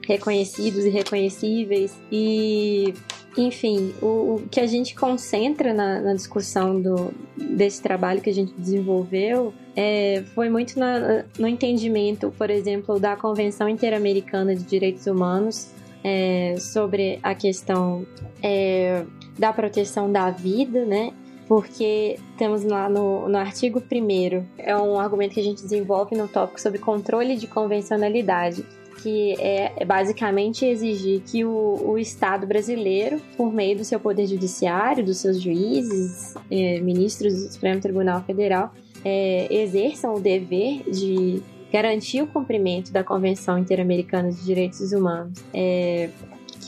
reconhecidos e reconhecíveis. E enfim, o, o que a gente concentra na, na, discussão do, desse trabalho que a gente desenvolveu é, foi muito na, no entendimento, por exemplo, da Convenção Interamericana de Direitos Humanos é, sobre a questão é, da proteção da vida, né? Porque temos lá no, no artigo 1 é um argumento que a gente desenvolve no tópico sobre controle de convencionalidade que é, é basicamente exigir que o, o, Estado brasileiro, por meio do seu poder judiciário, dos seus juízes, é, ministros do Supremo Tribunal Federal, é, exerçam o dever de garantir o cumprimento da Convenção Interamericana de Direitos Humanos. É,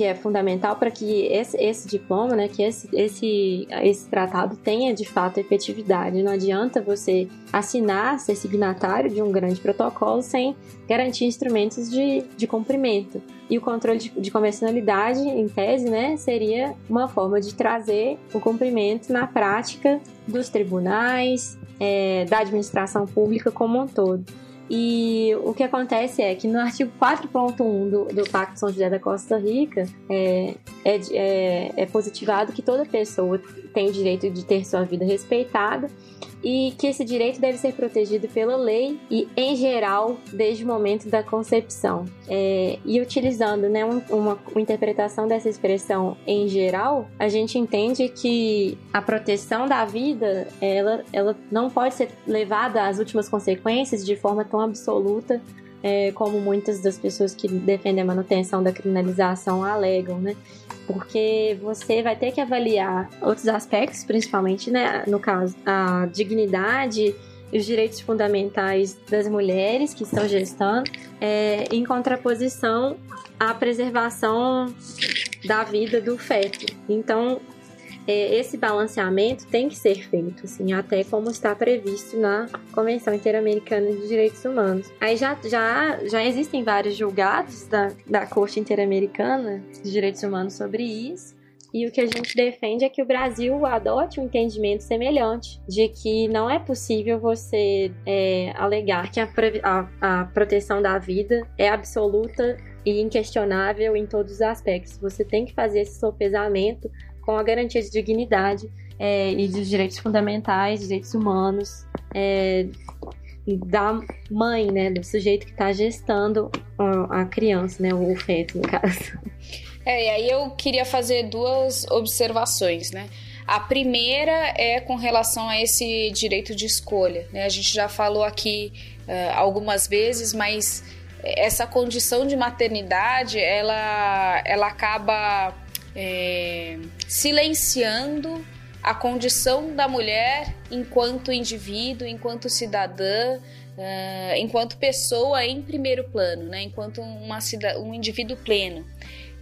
que é fundamental para que esse, esse diploma, né, que esse, esse, esse tratado tenha de fato efetividade. Não adianta você assinar, ser signatário de um grande protocolo sem garantir instrumentos de, de cumprimento. E o controle de, de convencionalidade, em tese, né, seria uma forma de trazer o cumprimento na prática dos tribunais, é, da administração pública como um todo. E o que acontece é que no artigo 4.1 do, do Pacto São José da Costa Rica é, é, é, é positivado que toda pessoa tem o direito de ter sua vida respeitada e que esse direito deve ser protegido pela lei e, em geral, desde o momento da concepção. É, e utilizando né, uma, uma, interpretação dessa expressão em geral, a gente entende que a proteção da vida ela, ela não pode ser levada às últimas consequências de forma tão absoluta é, como muitas das pessoas que defendem a manutenção da criminalização alegam, né? Porque você vai ter que avaliar outros aspectos, principalmente, né, no caso, a dignidade e os direitos fundamentais das mulheres que estão gestando, é, em contraposição à preservação da vida do feto. Então, é, esse balanceamento tem que ser feito, assim, até como está previsto na Convenção Interamericana de Direitos Humanos. Aí já, já, já existem vários julgados da, da Corte Interamericana de Direitos Humanos sobre isso. E o que a gente defende é que o Brasil adote um entendimento semelhante, de que não é possível você é, alegar que a, a, a proteção da vida é absoluta e inquestionável em todos os aspectos. Você tem que fazer esse sopesamento com a garantia de dignidade é, e dos direitos fundamentais, direitos humanos, é, da mãe, né, do sujeito que está gestando a criança, né, o feto, no caso. É, e aí eu queria fazer duas observações, né? A primeira é com relação a esse direito de escolha. Né? A gente já falou aqui uh, algumas vezes, mas essa condição de maternidade ela, ela acaba é, silenciando a condição da mulher enquanto indivíduo, enquanto cidadã, uh, enquanto pessoa em primeiro plano, né? enquanto uma, um indivíduo pleno.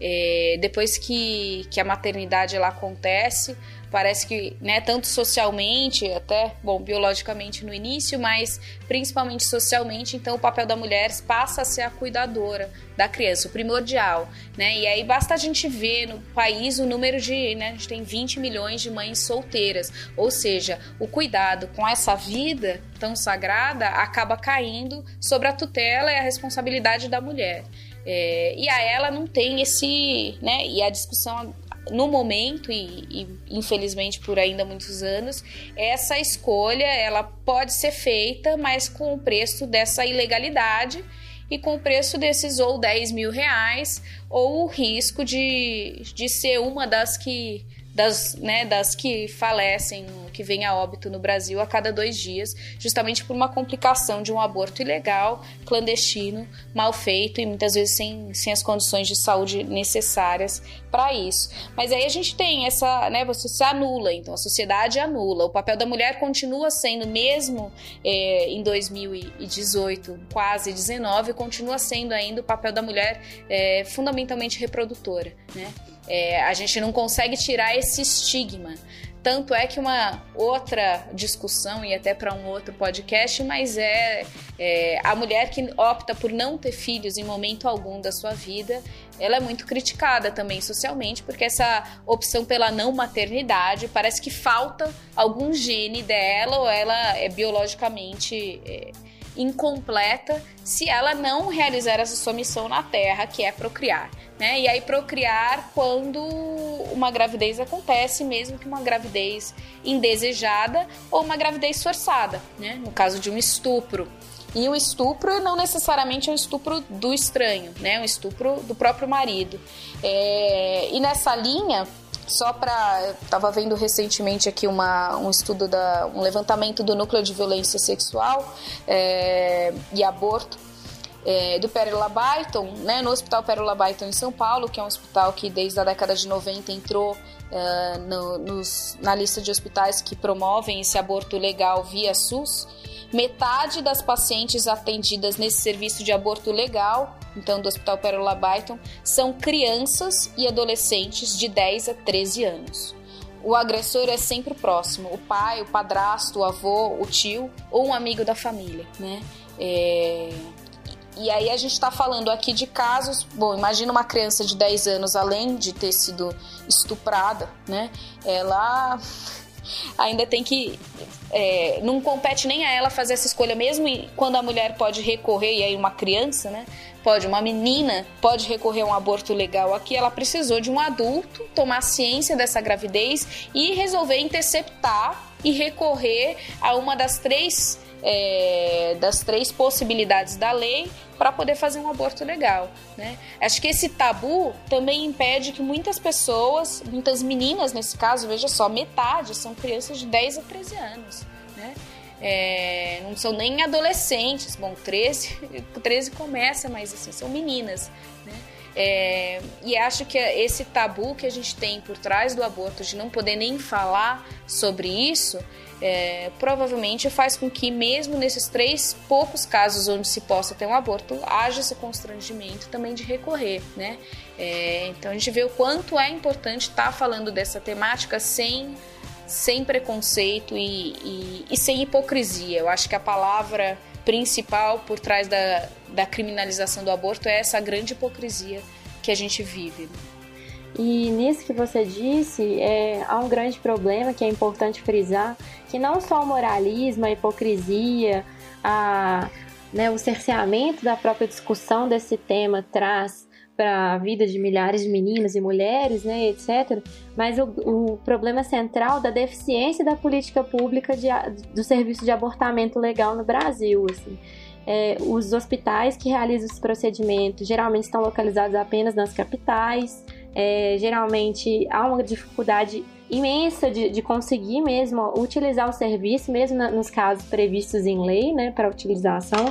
É, depois que, que a maternidade ela acontece, parece que, né, tanto socialmente, até, bom, biologicamente no início, mas principalmente socialmente, então o papel da mulher passa a ser a cuidadora da criança, o primordial, né? E aí basta a gente ver no país o número de, né, a gente tem 20 milhões de mães solteiras, ou seja, o cuidado com essa vida tão sagrada acaba caindo sobre a tutela e a responsabilidade da mulher. É, e a ela não tem esse, né? E a discussão no momento e, e, infelizmente por ainda muitos anos, essa escolha ela pode ser feita, mas com o preço dessa ilegalidade e com o preço desses ou 10 mil reais ou o risco de, de ser uma das que das, né, das que falecem, que vem a óbito no Brasil a cada dois dias, justamente por uma complicação de um aborto ilegal, clandestino, mal feito e muitas vezes sem, sem as condições de saúde necessárias para isso. Mas aí a gente tem essa, né, você se anula, então a sociedade anula. O papel da mulher continua sendo, mesmo é, em 2018, quase 19, continua sendo ainda o papel da mulher é, fundamentalmente reprodutora, né? É, a gente não consegue tirar esse estigma. Tanto é que uma outra discussão, e até para um outro podcast, mas é, é, a mulher que opta por não ter filhos em momento algum da sua vida, ela é muito criticada também socialmente, porque essa opção pela não maternidade parece que falta algum gene dela ou ela é biologicamente. É, incompleta se ela não realizar essa sua missão na Terra, que é procriar. Né? E aí procriar quando uma gravidez acontece, mesmo que uma gravidez indesejada ou uma gravidez forçada, né? no caso de um estupro. E o estupro não necessariamente é um estupro do estranho, né? Um estupro do próprio marido. É... E nessa linha, só para estava vendo recentemente aqui uma, um estudo da um levantamento do núcleo de violência sexual é, e aborto é, do Pérola Byton, né, no Hospital Pérola Byton em São Paulo, que é um hospital que desde a década de 90 entrou uh, no, nos, na lista de hospitais que promovem esse aborto legal via SUS. Metade das pacientes atendidas nesse serviço de aborto legal, então do Hospital Pérola Byton, são crianças e adolescentes de 10 a 13 anos. O agressor é sempre próximo, o pai, o padrasto, o avô, o tio ou um amigo da família, né? É... E aí a gente está falando aqui de casos. Bom, imagina uma criança de 10 anos, além de ter sido estuprada, né? Ela ainda tem que. É, não compete nem a ela fazer essa escolha, mesmo quando a mulher pode recorrer, e aí uma criança, né? Pode, uma menina pode recorrer a um aborto legal aqui, ela precisou de um adulto tomar ciência dessa gravidez e resolver interceptar e recorrer a uma das três é, das três possibilidades da lei para poder fazer um aborto legal. Né? Acho que esse tabu também impede que muitas pessoas, muitas meninas nesse caso, veja só, metade são crianças de 10 a 13 anos. Né? É, não são nem adolescentes, bom, 13, 13 *laughs* começa, mas assim, são meninas. Né? É, e acho que esse tabu que a gente tem por trás do aborto, de não poder nem falar sobre isso, é, provavelmente faz com que, mesmo nesses três poucos casos onde se possa ter um aborto, haja esse constrangimento também de recorrer, né? É, então a gente vê o quanto é importante estar tá falando dessa temática sem, sem preconceito e, e, e sem hipocrisia. Eu acho que a palavra principal por trás da, da criminalização do aborto é essa grande hipocrisia que a gente vive. E nisso que você disse, é, há um grande problema que é importante frisar, que não só o moralismo, a hipocrisia, a, né, o cerceamento da própria discussão desse tema traz para a vida de milhares de meninas e mulheres, né, etc. Mas o, o, problema central da deficiência da política pública de, do serviço de abortamento legal no Brasil, assim. É, os hospitais que realizam esse procedimento geralmente estão localizados apenas nas capitais, é, geralmente há uma dificuldade imensa de, de, conseguir mesmo utilizar o serviço, mesmo na, nos casos previstos em lei, né, para utilização.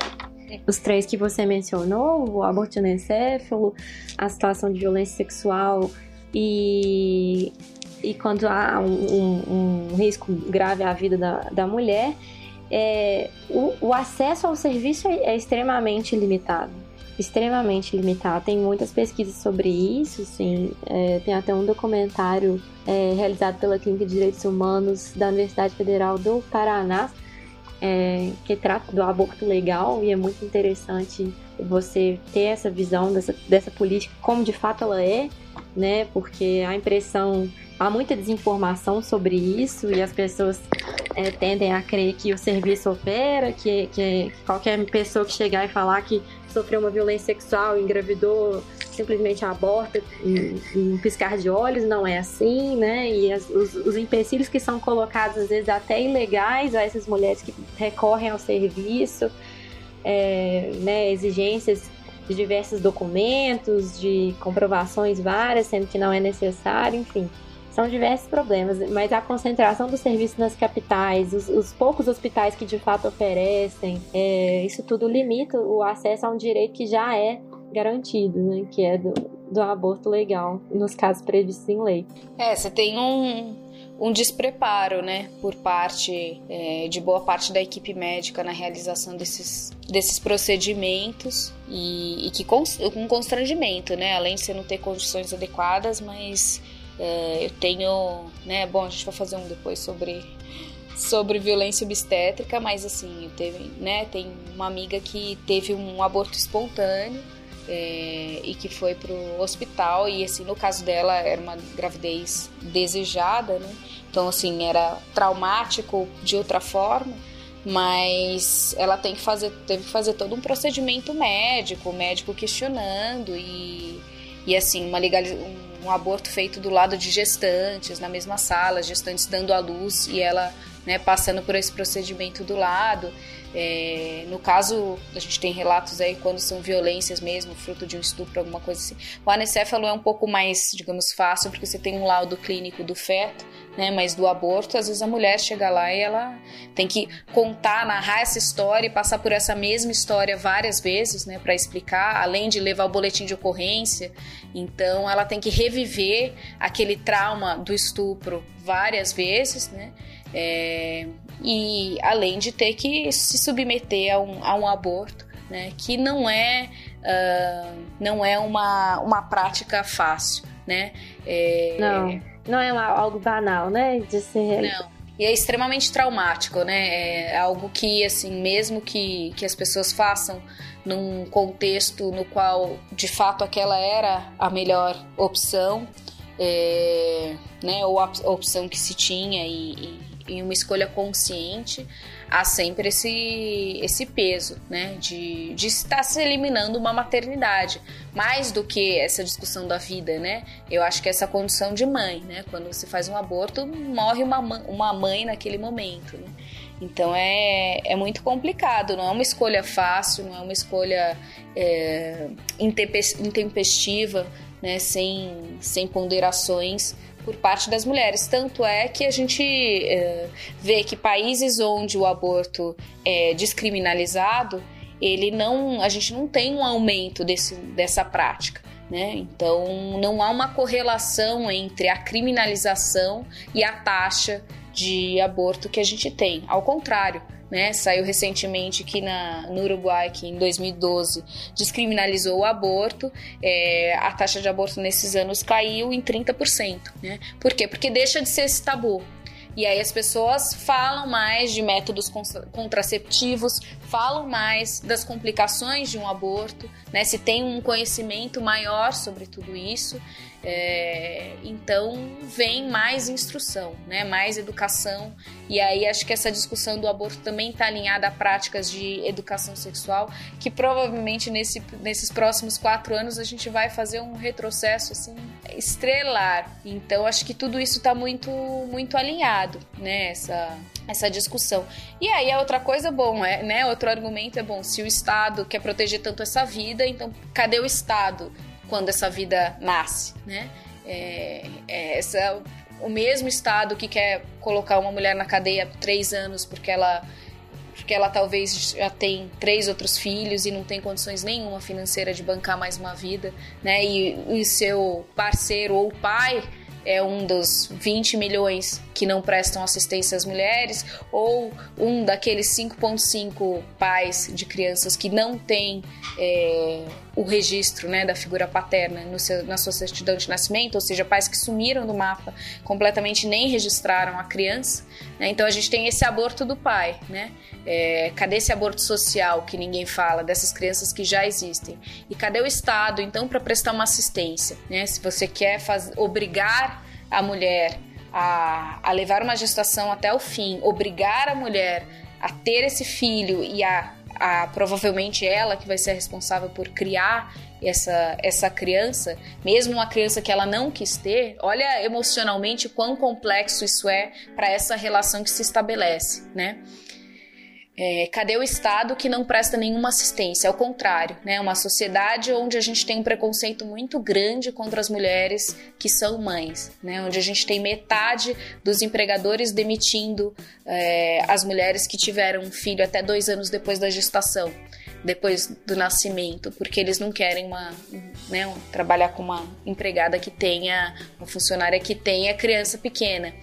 Os três que você mencionou, o aborto anencéfalo, a situação de violência sexual e, e quando há um, um, um risco grave à vida da, da mulher, é, o, o acesso ao serviço é, é extremamente limitado extremamente limitado. Tem muitas pesquisas sobre isso, sim. É, tem até um documentário é, realizado pela Clínica de Direitos Humanos da Universidade Federal do Paraná, é, que trata do aborto legal e é muito interessante você ter essa visão dessa, dessa política como de fato ela é, né? Porque a impressão há muita desinformação sobre isso e as pessoas é, tendem a crer que o serviço opera, que, que qualquer pessoa que chegar e falar que sofreu uma violência sexual, engravidou, simplesmente aborta em, em piscar de olhos, não é assim, né? E as, os, os empecilhos que são colocados, às vezes até ilegais, a essas mulheres que recorrem ao serviço, é, né, exigências de diversos documentos, de comprovações várias, sendo que não é necessário, enfim. São diversos problemas, mas a concentração do serviço nas capitais, os, os poucos hospitais que de fato oferecem, é, isso tudo limita o acesso a um direito que já é garantido, né? Que é do, do aborto legal, nos casos previstos em lei. É, você tem um, um despreparo, né, por parte é, de boa parte da equipe médica na realização desses, desses procedimentos e, e que com, com constrangimento, né, além de você não ter condições adequadas, mas é, eu tenho, né, bom, a gente vai fazer um depois sobre sobre violência obstétrica, mas assim, eu teve, né, tem uma amiga que teve um aborto espontâneo é, e que foi pro hospital e assim, no caso dela era uma gravidez desejada, né? Então assim, era traumático de outra forma, mas ela tem que fazer, teve que fazer todo um procedimento médico, o médico questionando e, e assim, uma legalização um aborto feito do lado de gestantes, na mesma sala, gestantes dando à luz e ela né, passando por esse procedimento do lado. É, no caso, a gente tem relatos aí quando são violências mesmo, fruto de um estupro, alguma coisa assim. O anencefalo é um pouco mais, digamos, fácil, porque você tem um laudo clínico do feto, né? Mas do aborto, às vezes a mulher chega lá e ela tem que contar, narrar essa história e passar por essa mesma história várias vezes, né? Para explicar, além de levar o boletim de ocorrência. Então, ela tem que reviver aquele trauma do estupro várias vezes, né? É, e além de ter que se submeter a um, a um aborto, né, que não é, uh, não é uma, uma prática fácil, né? É... Não, não é uma, algo banal, né, de ser... Não. E é extremamente traumático, né? É algo que, assim, mesmo que, que as pessoas façam num contexto no qual, de fato, aquela era a melhor opção, é, né? Ou a opção que se tinha e, e em uma escolha consciente, há sempre esse, esse peso, né? De, de estar se eliminando uma maternidade. Mais do que essa discussão da vida, né? Eu acho que essa condição de mãe, né? Quando você faz um aborto, morre uma, uma mãe naquele momento, né? Então é, é muito complicado, não é uma escolha fácil, não é uma escolha é, intempestiva, né? sem, sem ponderações por parte das mulheres. Tanto é que a gente é, vê que países onde o aborto é descriminalizado, ele não, a gente não tem um aumento desse, dessa prática. Né? Então, não há uma correlação entre a criminalização e a taxa de aborto que a gente tem. Ao contrário, né? Saiu recentemente que na, no Uruguai, que em 2012 descriminalizou o aborto, é, a taxa de aborto nesses anos caiu em 30%. Né? Por quê? Porque deixa de ser esse tabu. E aí as pessoas falam mais de métodos contraceptivos, falam mais das complicações de um aborto, né? Se tem um conhecimento maior sobre tudo isso, é, então vem mais instrução, né? Mais educação. E aí acho que essa discussão do aborto também está alinhada a práticas de educação sexual, que provavelmente nesse, nesses próximos quatro anos a gente vai fazer um retrocesso assim estrelar. Então acho que tudo isso está muito muito alinhado, né? Essa, essa discussão. E aí a outra coisa, bom, é, né? Outro argumento é bom, se o Estado quer proteger tanto essa vida, então cadê o Estado quando essa vida nasce, né? É, é essa, o mesmo Estado que quer colocar uma mulher na cadeia três anos porque ela porque ela talvez já tem três outros filhos e não tem condições nenhuma financeira de bancar mais uma vida, né? E o seu parceiro ou pai é um dos 20 milhões que não prestam assistência às mulheres, ou um daqueles 5,5 pais de crianças que não têm é, o registro né, da figura paterna seu, na sua certidão de nascimento, ou seja, pais que sumiram do mapa completamente nem registraram a criança. Né? Então a gente tem esse aborto do pai, né? É, cadê esse aborto social que ninguém fala dessas crianças que já existem? E cadê o Estado então para prestar uma assistência? Né? Se você quer faz, obrigar a mulher a, a levar uma gestação até o fim, obrigar a mulher a ter esse filho e a, a provavelmente ela que vai ser responsável por criar essa, essa criança, mesmo uma criança que ela não quis ter, olha emocionalmente quão complexo isso é para essa relação que se estabelece, né? É, cadê o Estado que não presta nenhuma assistência? Ao contrário, né? Uma sociedade onde a gente tem um preconceito muito grande contra as mulheres que são mães, né? Onde a gente tem metade dos empregadores demitindo é, as mulheres que tiveram um filho até dois anos depois da gestação, depois do nascimento, porque eles não querem uma, né, trabalhar com uma empregada que tenha, uma funcionária que tenha criança pequena.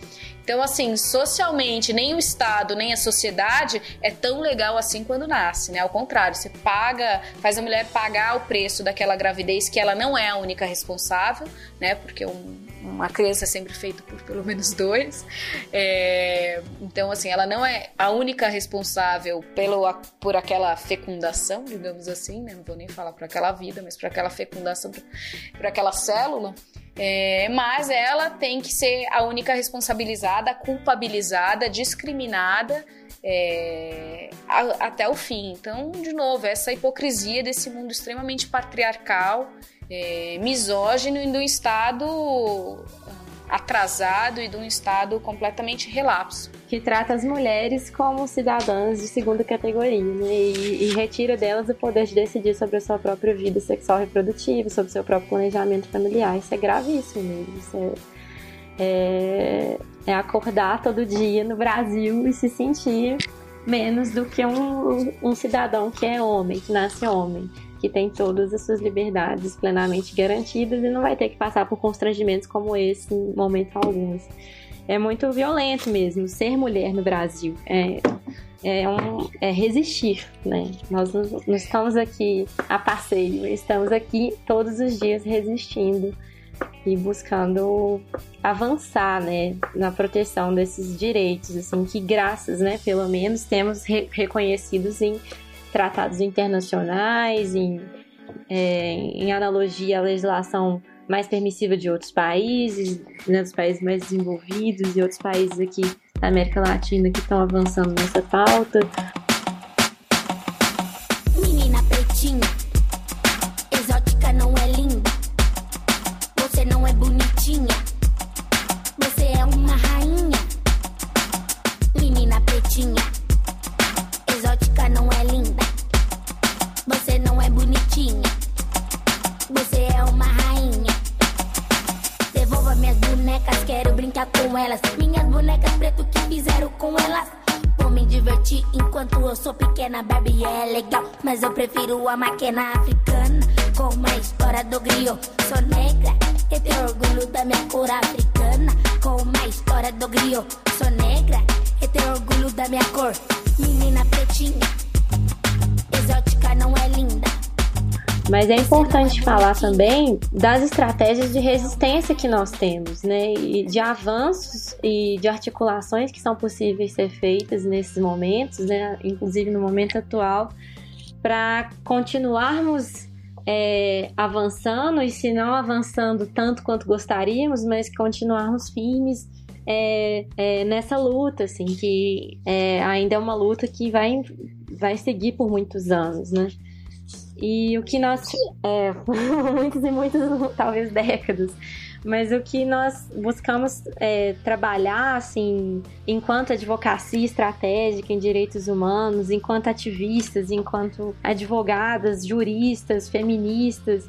Então, assim, socialmente, nem o Estado, nem a sociedade é tão legal assim quando nasce, né? Ao contrário, você paga, faz a mulher pagar o preço daquela gravidez que ela não é a única responsável, né? Porque um, uma criança é sempre feita por pelo menos dois. É, então, assim, ela não é a única responsável pelo, por aquela fecundação, digamos assim, né? Não vou nem falar por aquela vida, mas por aquela fecundação, por aquela célula. É, mas ela tem que ser a única responsabilizada, culpabilizada, discriminada é, a, até o fim. Então, de novo, essa hipocrisia desse mundo extremamente patriarcal, é, misógino e do Estado atrasado e de um Estado completamente relapso. Que trata as mulheres como cidadãs de segunda categoria, né? E, e, retira delas o poder de decidir sobre a sua própria vida sexual reprodutiva, sobre o seu próprio planejamento familiar. Isso é gravíssimo mesmo. Isso é, é, é acordar todo dia no Brasil e se sentir menos do que um, um cidadão que é homem, que nasce homem que tem todas as suas liberdades plenamente garantidas e não vai ter que passar por constrangimentos como esse em momento alguns. é muito violento mesmo. Ser mulher no Brasil é, é, um, é resistir, né? Nós não estamos aqui a passeio, estamos aqui todos os dias resistindo e buscando avançar, né, na proteção desses direitos, assim, que graças, né, pelo menos temos re reconhecidos em tratados internacionais, em, é, em analogia à legislação mais permissiva de outros países, né, dos países mais desenvolvidos e outros países aqui da América Latina que estão avançando nessa pauta. Menina pretinha, exótica não é linda, você não é bonitinha, elas. Minhas bonecas preto que fizeram com elas. Vou me divertir enquanto eu sou pequena. Barbie é legal, mas eu prefiro a máquina africana. Com a história do griot, sou negra. Eu tenho orgulho da minha cor africana. Com a história do griot, sou negra. Eu tenho orgulho da minha cor. Menina pretinha, exótica não é linda. Mas é importante falar também das estratégias de resistência que nós temos, né? E de avanços e de articulações que são possíveis ser feitas nesses momentos, né? Inclusive no momento atual, para continuarmos é, avançando e se não avançando tanto quanto gostaríamos, mas continuarmos firmes é, é, nessa luta, assim, que é, ainda é uma luta que vai, vai seguir por muitos anos, né? E o que nós. É, *laughs* e muitas, talvez décadas. Mas o que nós buscamos é, trabalhar, assim, enquanto advocacia estratégica em direitos humanos, enquanto ativistas, enquanto advogadas, juristas, feministas,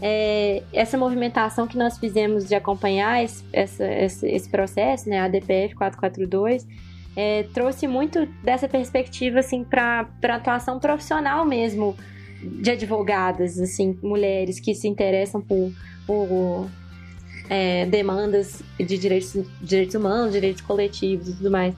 é, essa movimentação que nós fizemos de acompanhar esse, essa, esse, esse processo, né, a DPF 442, é, trouxe muito dessa perspectiva, assim, para atuação profissional mesmo de advogadas, assim, mulheres que se interessam por, por é, demandas de direitos, direitos humanos, direitos coletivos e tudo mais.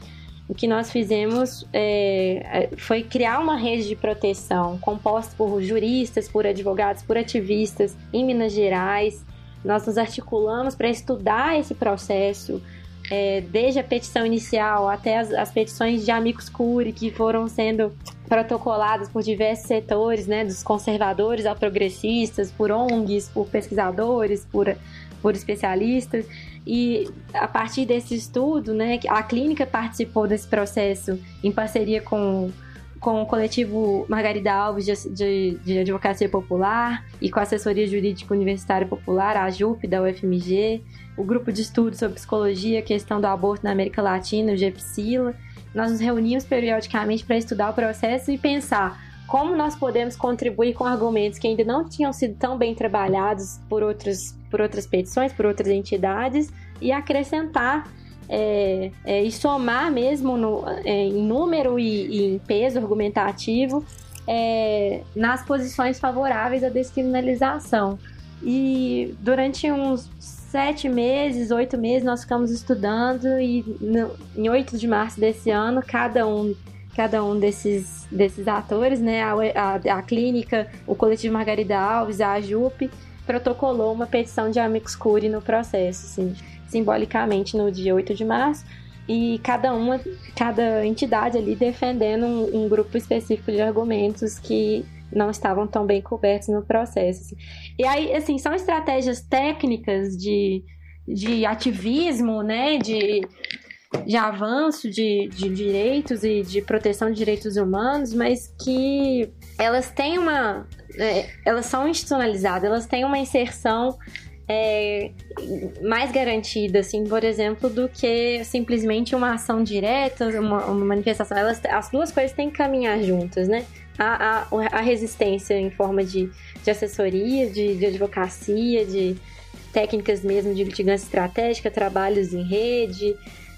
O que nós fizemos é, foi criar uma rede de proteção composta por juristas, por advogados, por ativistas em Minas Gerais. Nós nos articulamos para estudar esse processo, é, desde a petição inicial até as, as petições de amigos curi que foram sendo protocoladas por diversos setores, né, dos conservadores ao progressistas, por ONGs, por pesquisadores, por, por especialistas. E a partir desse estudo, né, a clínica participou desse processo em parceria com, com o coletivo Margarida Alves de, de, de Advocacia Popular e com a Assessoria Jurídica Universitária Popular, a JUP da UFMG, o grupo de estudo sobre psicologia, questão do aborto na América Latina, o GEPSILA. Nós nos reunimos periodicamente para estudar o processo e pensar como nós podemos contribuir com argumentos que ainda não tinham sido tão bem trabalhados por outras, por outras petições, por outras entidades, e acrescentar é, é, e somar mesmo no, é, em número e, e, em peso argumentativo é, nas posições favoráveis à descriminalização. E durante uns sete meses, oito meses, nós ficamos estudando e no, em 8 de março desse ano, cada um cada um desses, desses atores, né, a, a, a clínica, o coletivo Margarida Alves, a JUP, protocolou uma petição de amicus curiae no processo, assim, simbolicamente no dia 8 de março, e cada uma, cada entidade ali defendendo um, um grupo específico de argumentos que não estavam tão bem cobertos no processo. Assim. E aí, assim, são estratégias técnicas de, de ativismo, né, de, de avanço de, de direitos e de proteção de direitos humanos, mas que elas têm uma... É, elas são institucionalizadas, elas têm uma inserção é, mais garantida, assim, por exemplo, do que simplesmente uma ação direta, uma, uma manifestação. Elas, as duas coisas têm que caminhar juntas, né? A, a, a resistência em forma de, de assessoria, de, de advocacia, de técnicas mesmo de litigância estratégica, trabalhos em rede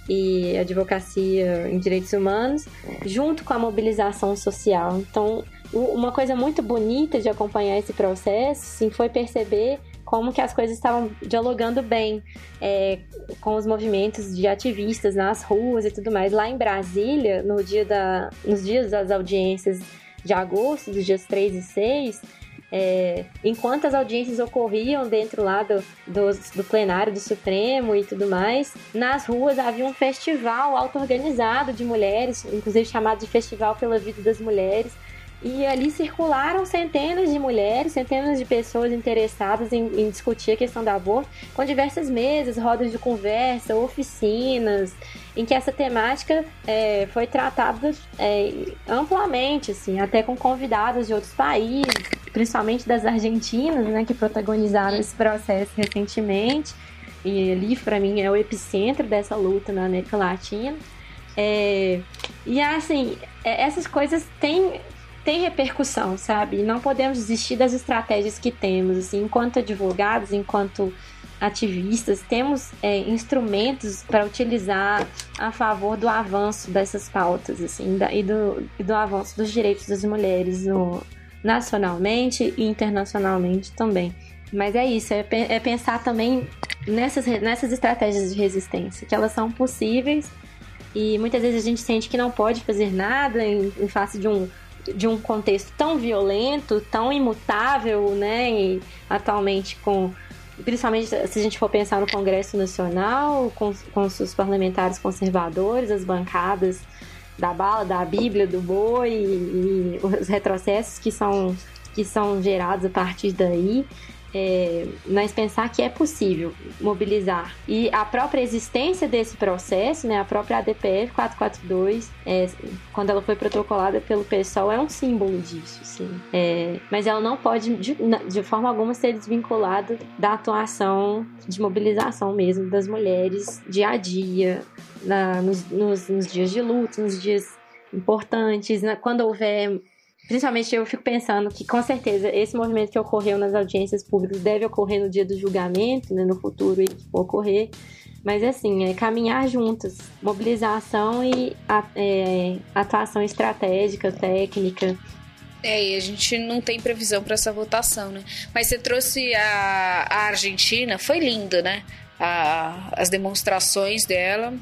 e advocacia em direitos humanos, junto com a mobilização social. Então, uma coisa muito bonita de acompanhar esse processo sim, foi perceber como que as coisas estavam dialogando bem é, com os movimentos de ativistas nas ruas e tudo mais. Lá em Brasília, no dia da, nos dias das audiências de agosto, dos dias 3 e 6, é, enquanto as audiências ocorriam dentro lá do, do, do, plenário do Supremo e tudo mais, nas ruas havia um festival auto-organizado de mulheres, inclusive chamado de Festival pela Vida das Mulheres, e ali circularam centenas de mulheres, centenas de pessoas interessadas em, em, discutir a questão do aborto, com diversas mesas, rodas de conversa, oficinas, em que essa temática é, foi tratada é, amplamente, assim, até com convidados de outros países, principalmente das Argentinas, né, que protagonizaram esse processo recentemente. E ali, para mim, é o epicentro dessa luta na América Latina. É, e assim, é, essas coisas têm tem repercussão, sabe? Não podemos desistir das estratégias que temos, assim, enquanto advogados, enquanto ativistas, temos é, instrumentos para utilizar a favor do avanço dessas pautas, assim, da, e, do, e do avanço dos direitos das mulheres no, nacionalmente e internacionalmente também. Mas é isso, é, é pensar também nessas, nessas estratégias de resistência, que elas são possíveis e muitas vezes a gente sente que não pode fazer nada em, em face de um de um contexto tão violento, tão imutável, né? E atualmente com principalmente se a gente for pensar no Congresso Nacional, com, com os parlamentares conservadores, as bancadas da bala, da Bíblia, do boi e, e os retrocessos que são, que são gerados a partir daí é, mas pensar que é possível mobilizar. E a própria existência desse processo, né, a própria ADPF 442, é, quando ela foi protocolada pelo PSOL, é um símbolo disso. Sim. É, mas ela não pode, de, de forma alguma, ser desvinculada da atuação de mobilização mesmo das mulheres dia a dia, na, nos, nos, nos dias de luta, nos dias importantes, né, quando houver Principalmente eu fico pensando que, com certeza, esse movimento que ocorreu nas audiências públicas deve ocorrer no dia do julgamento, né, no futuro, e ocorrer. Mas, assim, é caminhar juntos. Mobilização e é, atuação estratégica, técnica. É, e a gente não tem previsão para essa votação, né? Mas você trouxe a, a Argentina, foi lindo, né? A, as demonstrações dela.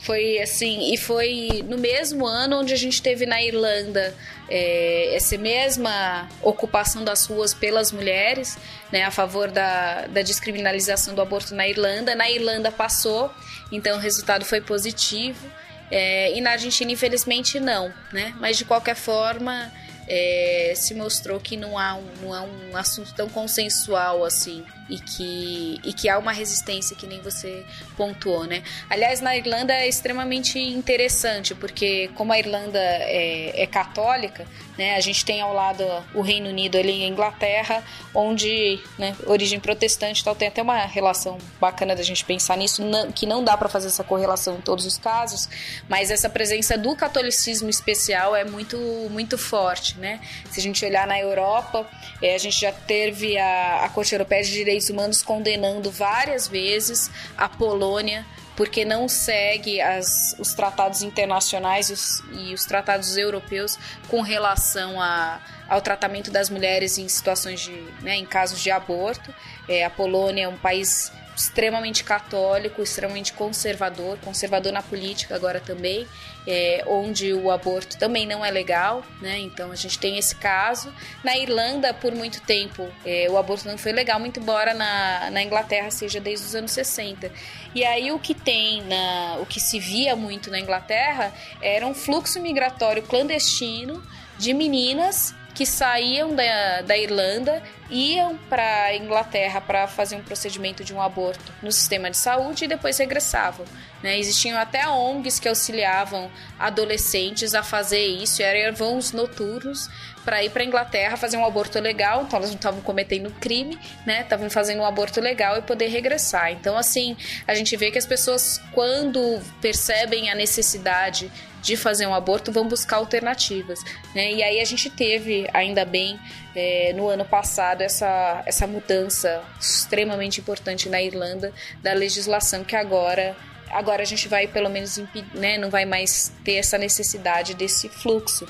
Foi assim, e foi no mesmo ano onde a gente teve na Irlanda é, essa mesma ocupação das ruas pelas mulheres, né, a favor da, da descriminalização do aborto na Irlanda. Na Irlanda passou, então o resultado foi positivo. É, e na Argentina, infelizmente, não, né? Mas de qualquer forma, é, se mostrou que não há um, não é um assunto tão consensual assim e que, e que há uma resistência que nem você pontuou, né? Aliás, na Irlanda é extremamente interessante, porque como a Irlanda é, é católica, né, a gente tem ao lado o Reino Unido ali em Inglaterra, onde, né, origem protestante tal, tem até uma relação bacana da gente pensar nisso, não, que não dá para fazer essa correlação em todos os casos, mas essa presença do catolicismo especial é muito, muito forte, né? Se a gente olhar na Europa, é, a gente já teve a, a Corte Europeia de Direitos Direitos Humanos condenando várias vezes a Polônia porque não segue as, os tratados internacionais e os, e os tratados europeus com relação a, ao tratamento das mulheres em situações de, né, em casos de aborto. É, a Polônia é um país extremamente católico, extremamente conservador, conservador na política agora também, é, onde o aborto também não é legal, né? Então a gente tem esse caso. Na Irlanda, por muito tempo, é, o aborto não foi legal, muito embora na, na Inglaterra seja desde os anos 60. E aí o que tem, na, o que se via muito na Inglaterra era um fluxo migratório clandestino de meninas que saíam da, da Irlanda, iam para Inglaterra para fazer um procedimento de um aborto no sistema de saúde e depois regressavam. Né? Existiam até ONGs que auxiliavam adolescentes a fazer isso, eram voos noturnos para ir para Inglaterra fazer um aborto legal, então elas não estavam cometendo crime, né? Estavam fazendo um aborto legal e poder regressar. Então, assim, a gente vê que as pessoas, quando percebem a necessidade de fazer um aborto vão buscar alternativas. Né? E aí a gente teve, ainda bem, é, no ano passado, essa, essa mudança extremamente importante na Irlanda da legislação que agora agora a gente vai pelo menos né, não vai mais ter essa necessidade desse fluxo.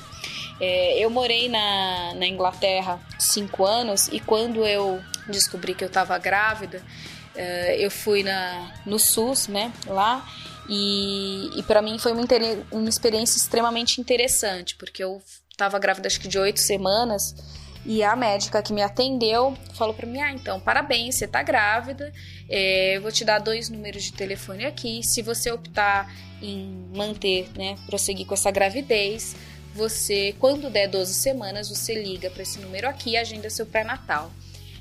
É, eu morei na, na Inglaterra cinco anos e quando eu descobri que eu estava grávida, uh, eu fui na, no SUS, né, lá, e, e para mim foi uma, uma experiência extremamente interessante, porque eu estava grávida acho que de oito semanas, e a médica que me atendeu falou para mim: Ah, então, parabéns, você tá grávida. É, eu vou te dar dois números de telefone aqui. Se você optar em manter, né, prosseguir com essa gravidez, você, quando der 12 semanas, você liga para esse número aqui e agenda seu pré-natal.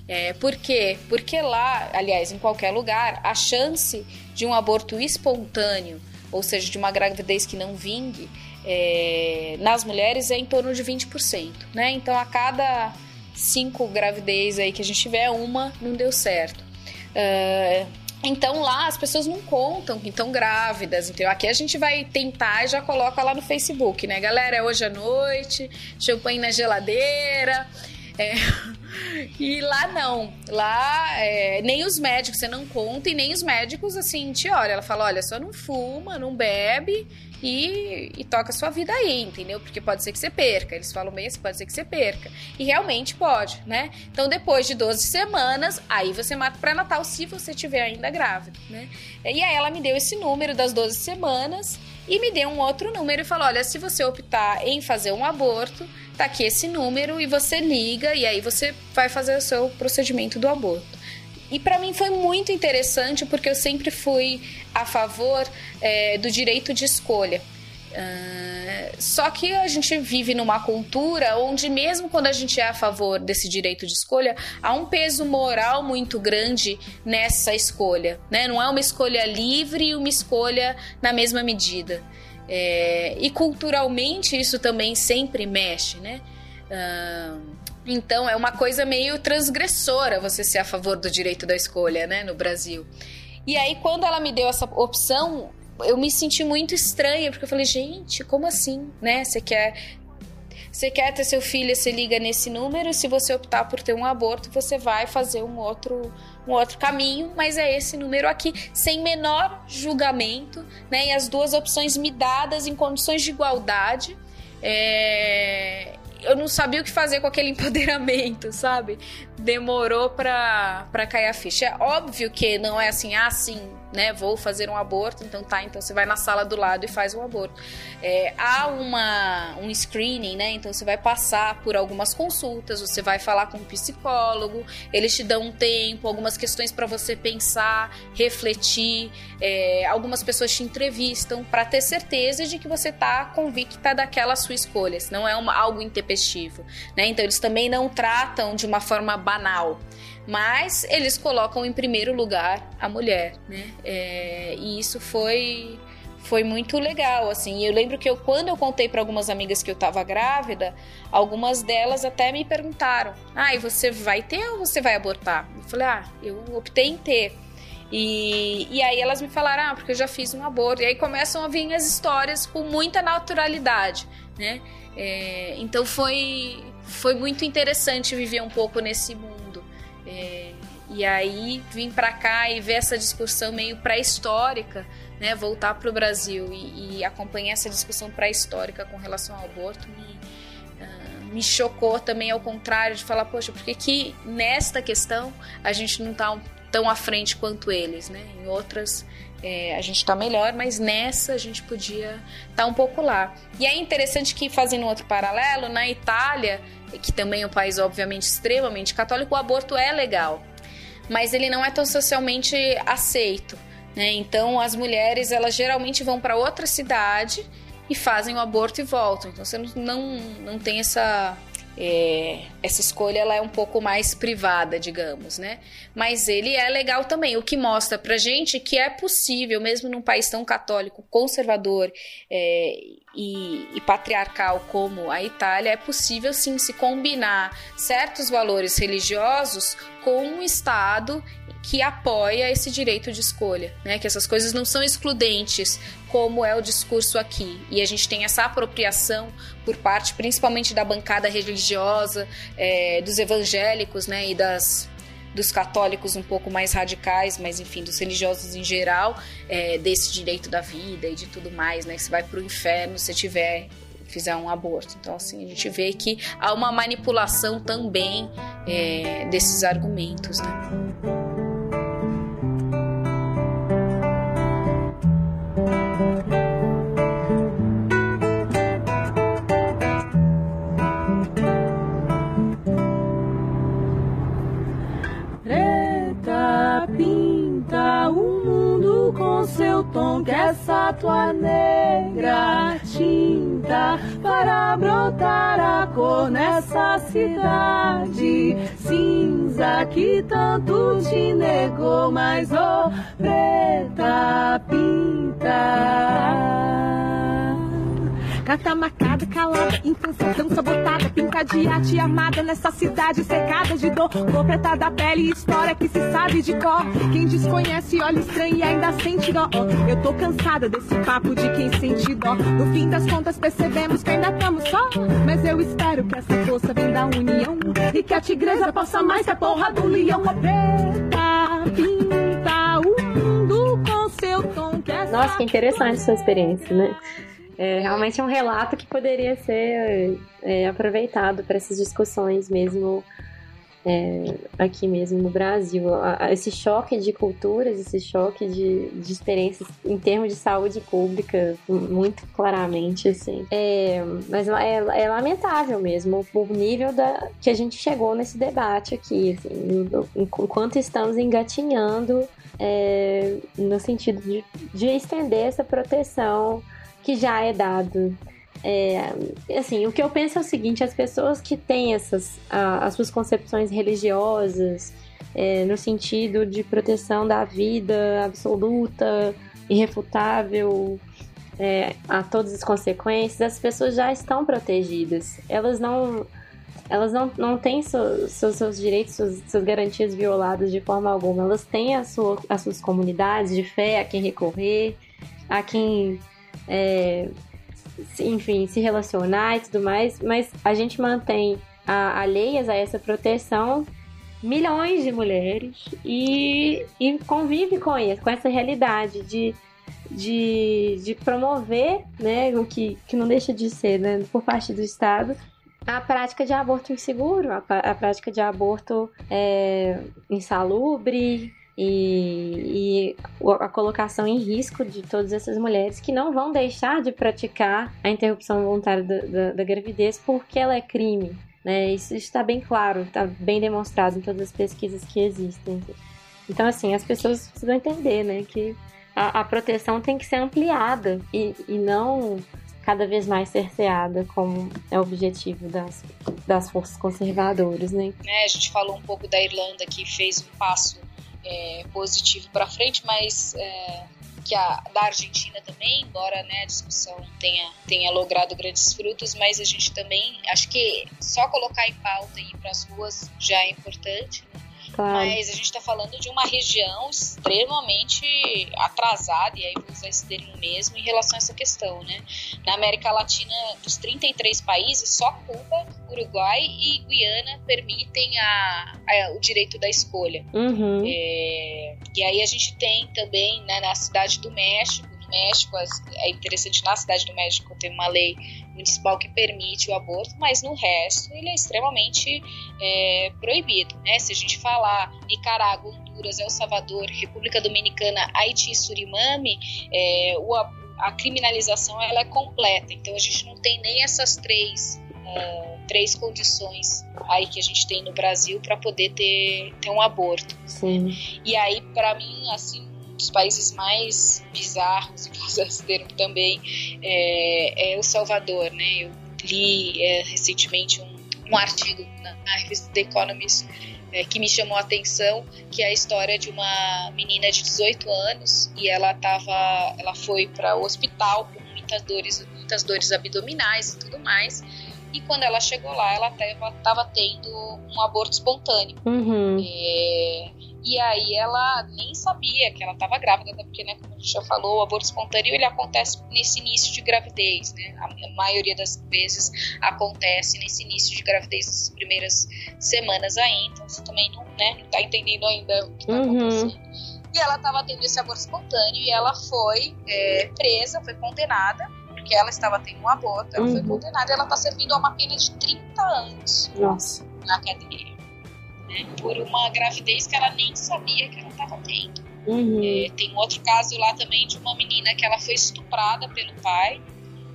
É, por quê? Porque lá, aliás, em qualquer lugar, a chance de um aborto espontâneo, ou seja, de uma gravidez que não vingue, é, nas mulheres é em torno de 20%, né? Então a cada cinco gravidez aí que a gente tiver, uma não deu certo. Uh, então lá as pessoas não contam que estão grávidas, então aqui a gente vai tentar e já coloca lá no Facebook, né? Galera, é hoje à noite, champanhe na geladeira. É, *laughs* e lá não. Lá é, nem os médicos, você não conta, e nem os médicos assim te olham. Ela fala: olha, só não fuma, não bebe e, e toca a sua vida aí, entendeu? Porque pode ser que você perca. Eles falam bem assim, pode ser que você perca. E realmente pode, né? Então, depois de 12 semanas, aí você mata o pré-natal se você tiver ainda grávida, né? E aí ela me deu esse número das 12 semanas e me deu um outro número e falou: olha, se você optar em fazer um aborto, tá aqui esse número e você liga e aí você vai fazer o seu procedimento do aborto. E para mim foi muito interessante porque eu sempre fui a favor é, do direito de escolha. Uh, só que a gente vive numa cultura onde, mesmo quando a gente é a favor desse direito de escolha, há um peso moral muito grande nessa escolha. Né? Não é uma escolha livre e uma escolha na mesma medida. É, e culturalmente isso também sempre mexe. Né? Uh, então é uma coisa meio transgressora você ser a favor do direito da escolha, né, no Brasil. E aí quando ela me deu essa opção, eu me senti muito estranha, porque eu falei, gente, como assim, né? Você quer você quer ter seu filho, você liga nesse número, se você optar por ter um aborto, você vai fazer um outro um outro caminho, mas é esse número aqui, sem menor julgamento, né? E as duas opções me dadas em condições de igualdade. É eu não sabia o que fazer com aquele *laughs* empoderamento, sabe? Demorou pra, pra cair a ficha. É óbvio que não é assim, ah, sim, né? Vou fazer um aborto, então tá, então você vai na sala do lado e faz um aborto. É, há uma, um screening, né? Então você vai passar por algumas consultas, você vai falar com um psicólogo, eles te dão um tempo, algumas questões para você pensar, refletir. É, algumas pessoas te entrevistam para ter certeza de que você tá convicta daquela sua escolha, não é uma, algo intempestivo, né? Então eles também não tratam de uma forma banal mas eles colocam em primeiro lugar a mulher, né? É, e isso foi foi muito legal, assim. Eu lembro que eu, quando eu contei para algumas amigas que eu estava grávida, algumas delas até me perguntaram: "Ah, e você vai ter ou você vai abortar?" Eu falei: "Ah, eu optei em ter." E, e aí elas me falaram: "Ah, porque eu já fiz um aborto." E aí começam a vir as histórias com muita naturalidade, né? É, então foi foi muito interessante viver um pouco nesse mundo é, e aí vim para cá e ver essa discussão meio pré-histórica, né, voltar para o Brasil e, e, acompanhar essa discussão pré-histórica com relação ao aborto me, uh, me chocou também ao contrário de falar, poxa, por que, que nesta questão a gente não está tão à frente quanto eles, né? Em outras é, a gente está melhor, mas nessa a gente podia estar tá um pouco lá. E é interessante que, fazendo outro paralelo, na Itália que também é um país obviamente extremamente católico, o aborto é legal, mas ele não é tão socialmente aceito. Né? Então as mulheres elas geralmente vão para outra cidade e fazem o aborto e voltam. Então você não, não tem essa é, essa escolha ela é um pouco mais privada, digamos, né? Mas ele é legal também, o que mostra pra gente que é possível, mesmo num país tão católico, conservador é, e, e patriarcal como a Itália, é possível sim se combinar certos valores religiosos com um Estado que apoia esse direito de escolha, né? Que essas coisas não são excludentes, como é o discurso aqui. E a gente tem essa apropriação por parte, principalmente da bancada religiosa, é, dos evangélicos, né? E das dos católicos um pouco mais radicais, mas enfim, dos religiosos em geral, é, desse direito da vida e de tudo mais, né? Que você vai para o inferno se tiver fizer um aborto. Então, assim, a gente vê que há uma manipulação também é, desses argumentos, né? Essa tua negra tinta para brotar a cor nessa cidade cinza que tanto te negou, mas oh preta pinta. Calada, intenção tão sabotada, pinta de arte nessa cidade cercada de dor. Cor preta da pele, história que se sabe de cor. Quem desconhece olha estranho e ainda sente dó. Eu tô cansada desse papo de quem sente dó. No fim das contas percebemos que ainda estamos só. Mas eu espero que essa força venha da união e que a tigresa possa mais que a porra do leão. Cor preta, pinta o mundo com seu tom. Que Nossa, que interessante sua experiência, né? É realmente um relato que poderia ser é, aproveitado para essas discussões mesmo é, aqui mesmo no Brasil. Esse choque de culturas, esse choque de, de experiências em termos de saúde pública, muito claramente, assim. É, mas é, é, lamentável mesmo o nível da, que a gente chegou nesse debate aqui, assim, enquanto estamos engatinhando é, no sentido de, de estender essa proteção que já é dado. É, assim, o que eu penso é o seguinte: as pessoas que têm essas a, as suas concepções religiosas é, no sentido de proteção da vida absoluta, irrefutável, é, a todas as consequências, as pessoas já estão protegidas. Elas não elas não, não têm seus, seus, seus direitos, suas, suas, garantias violadas de forma alguma. Elas têm a sua, as suas comunidades de fé a quem recorrer, a quem é, enfim, se relacionar e tudo mais, mas a gente mantém a, alheias a essa proteção milhões de mulheres e, e convive com isso, com essa realidade de, de, de promover, né, o que, que não deixa de ser, né, por parte do Estado, a prática de aborto inseguro, a, a prática de aborto é, insalubre, e, e, a colocação em risco de todas essas mulheres que não vão deixar de praticar a interrupção voluntária da, da, da gravidez porque ela é crime. Né? Isso está bem claro, está bem demonstrado em todas as pesquisas que existem. Então, assim, as pessoas precisam entender né, que a, a proteção tem que ser ampliada e, e não cada vez mais cerceada, como é o objetivo das, das forças conservadoras, né? É, a gente falou um pouco da Irlanda que fez um passo é, positivo para frente, mas é, que a da Argentina também, embora né, a discussão tenha, tenha logrado grandes frutos, mas a gente também acho que só colocar em pauta e ir para as ruas já é importante. Claro. Mas a gente está falando de uma região extremamente atrasada, e aí vou usar esse termo mesmo, em relação a essa questão, né? Na América Latina, dos 33 países, só Cuba, Uruguai e Guiana permitem a, a o direito da escolha. Uhum. É, e aí a gente tem também né, na cidade do México, México, é interessante, na cidade do México tem uma lei municipal que permite o aborto, mas no resto ele é extremamente é, proibido. Né? Se a gente falar Nicarágua, Honduras, El Salvador, República Dominicana, Haiti e Surimame, é, o, a criminalização ela é completa. Então a gente não tem nem essas três Uh, três condições aí que a gente tem no Brasil para poder ter, ter um aborto. Sim. E aí, para mim, assim, dos países mais bizarros, e esse termo também, é, é, o Salvador, né? Eu li é, recentemente um, um artigo na, na, revista The Economist é, que me chamou a atenção, que é a história de uma menina de 18 anos e ela tava, ela foi para o hospital com muitas dores, muitas dores abdominais e tudo mais. E quando ela chegou lá, ela estava tendo um aborto espontâneo. Uhum. É, e aí ela nem sabia que ela estava grávida, porque, né, como a gente já falou, o aborto espontâneo ele acontece nesse início de gravidez, né? A maioria das vezes acontece nesse início de gravidez, nas primeiras semanas aí, então você também não, né, não tá entendendo ainda o que está uhum. acontecendo. E ela estava tendo esse aborto espontâneo e ela foi é, presa, foi condenada porque ela estava tendo um aborto, ela foi Uhum. condenada e ela está servindo a uma pena de 30 anos Nossa. na cadeia. né, por uma gravidez que ela nem sabia que ela estava tendo. Uhum. É, tem um outro caso lá também de uma menina que ela foi estuprada pelo pai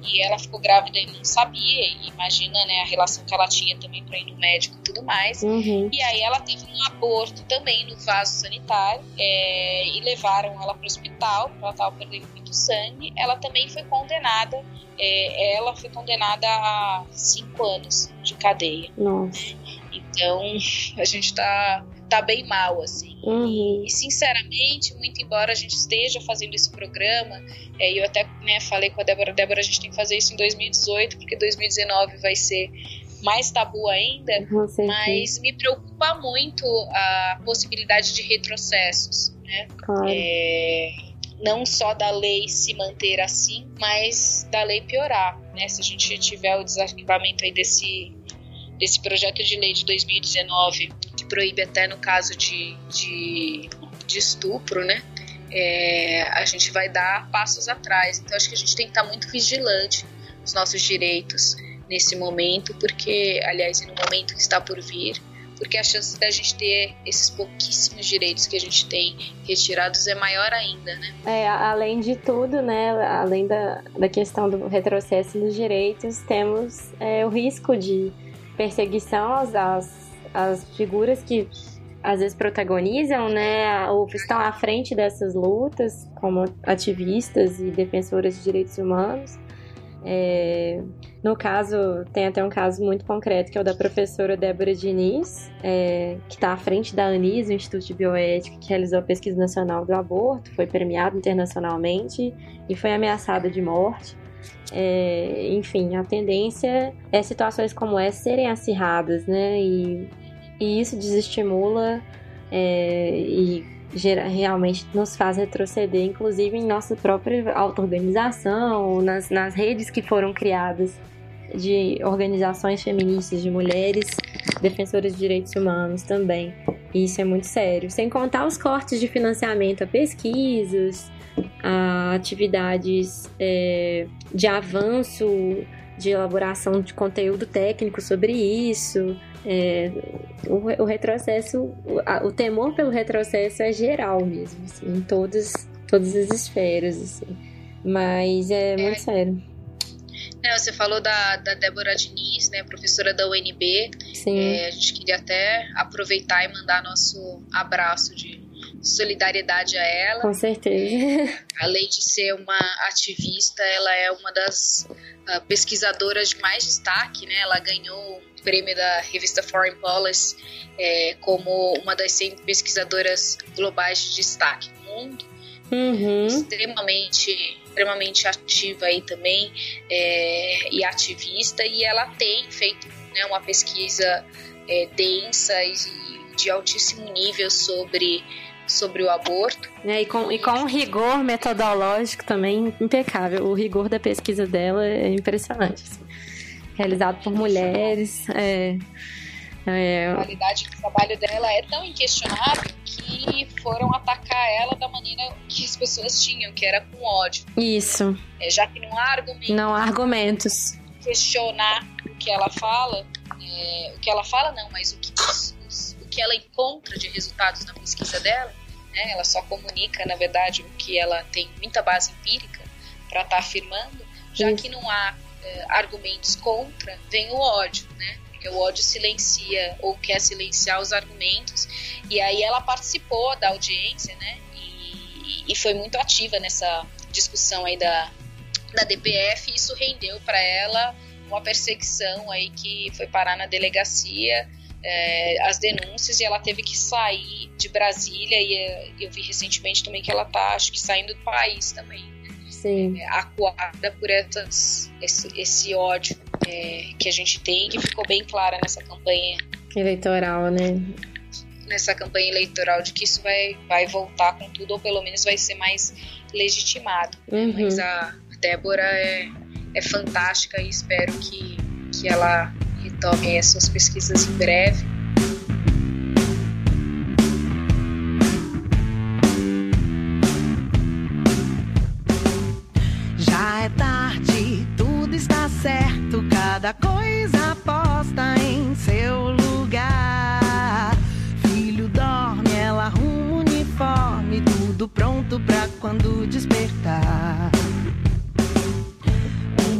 e ela ficou grávida e não sabia. E imagina né, a relação que ela tinha também para ir no médico e tudo mais. Uhum. E aí ela teve um aborto também no vaso sanitário é, e levaram ela para o hospital, porque ela estava perdendo muito sangue. Ela também foi condenada, é, ela foi condenada a cinco anos de cadeia. Nossa. Então a gente tá, tá bem mal, assim. Uhum. E sinceramente, muito embora a gente esteja fazendo esse programa, é, eu até né, falei com a Débora, Débora, a gente tem que fazer isso em 2018, porque 2019 vai ser mais tabu ainda, certeza. mas me preocupa muito a possibilidade de retrocessos, né? Claro. É, não só da lei se manter assim, mas da lei piorar, né? Se a gente tiver o desarquivamento aí desse, desse projeto de lei de 2019, que proíbe até no caso de, de, de estupro, né? É, a gente vai dar passos atrás. Então acho que a gente tem que estar muito vigilante nos nossos direitos nesse momento, porque, aliás, no momento que está por vir, porque a chance da gente ter esses pouquíssimos direitos que a gente tem retirados é maior ainda, né? É, além de tudo, né, além da, da questão do retrocesso nos direitos, temos é, o risco de perseguição às, às figuras que às vezes protagonizam, né, ou estão à frente dessas lutas, como ativistas e defensoras de direitos humanos. É, no caso, tem até um caso muito concreto, que é o da professora Débora Diniz, é, que está à frente da ANIS, o Instituto de Bioética, que realizou a pesquisa nacional do aborto, foi premiado internacionalmente e foi ameaçada de morte. É, enfim, a tendência é situações como essa serem acirradas, né? E, e isso desestimula é, e gera, realmente nos faz retroceder, inclusive em nossa própria auto-organização, nas, nas redes que foram criadas de organizações feministas, de mulheres defensoras de direitos humanos também. E isso é muito sério. Sem contar os cortes de financiamento a pesquisas, a atividades é, de avanço, de elaboração de conteúdo técnico sobre isso. É, o, o retrocesso, o, a- o temor pelo retrocesso é geral mesmo, assim, em todas, todas as esferas. Assim. Mas é muito sério. Você falou da, da Débora Diniz, né, professora da UNB. Sim. É, a gente queria até aproveitar e mandar nosso abraço de solidariedade a ela. Com certeza. *laughs* Além de ser uma ativista, ela é uma das ah, pesquisadoras de mais destaque, né? Ela ganhou o prêmio da revista Foreign Policy é, como uma das 100 pesquisadoras globais de destaque no mundo. Uhum. Extremamente, extremamente ativa aí também é, e ativista. E ela tem feito né, uma pesquisa é, densa e de altíssimo nível sobre sobre o aborto. É, e, com, e com um rigor metodológico também impecável. O rigor da pesquisa dela é impressionante. assim. Realizado por mulheres. É, é, A qualidade do trabalho dela é tão inquestionável que foram atacar ela da maneira que as pessoas tinham, que era com ódio. isso. É, já que não há argumento Não há argumentos. questionar o que ela fala, é, o que ela fala não, mas o que, os- que ela encontra de resultados na pesquisa dela, né? Ela só comunica, na verdade, o que ela tem muita base empírica para estar afirmando, já Isso. que não há é, argumentos contra, vem o ódio, né? Porque o ódio silencia ou quer silenciar os argumentos. E aí ela participou da audiência, né? E, e foi muito ativa nessa discussão aí da, da DPF e isso rendeu para ela uma perseguição aí que foi parar na delegacia é, as denúncias e ela teve que sair de Brasília e é, eu vi recentemente também que ela tá acho que saindo do país também Sim. é, acuada por essas, esse, esse ódio é, que a gente tem que ficou bem clara nessa campanha Eleitoral, né? nessa campanha eleitoral de que isso vai, vai voltar com tudo ou pelo menos vai ser mais legitimado Uhum. mas a Débora é, é fantástica e espero que, que ela retomem as suas pesquisas em breve. Já é tarde, tudo está certo, cada coisa posta em seu lugar. Filho dorme, ela arruma o uniforme, tudo pronto pra quando despertar.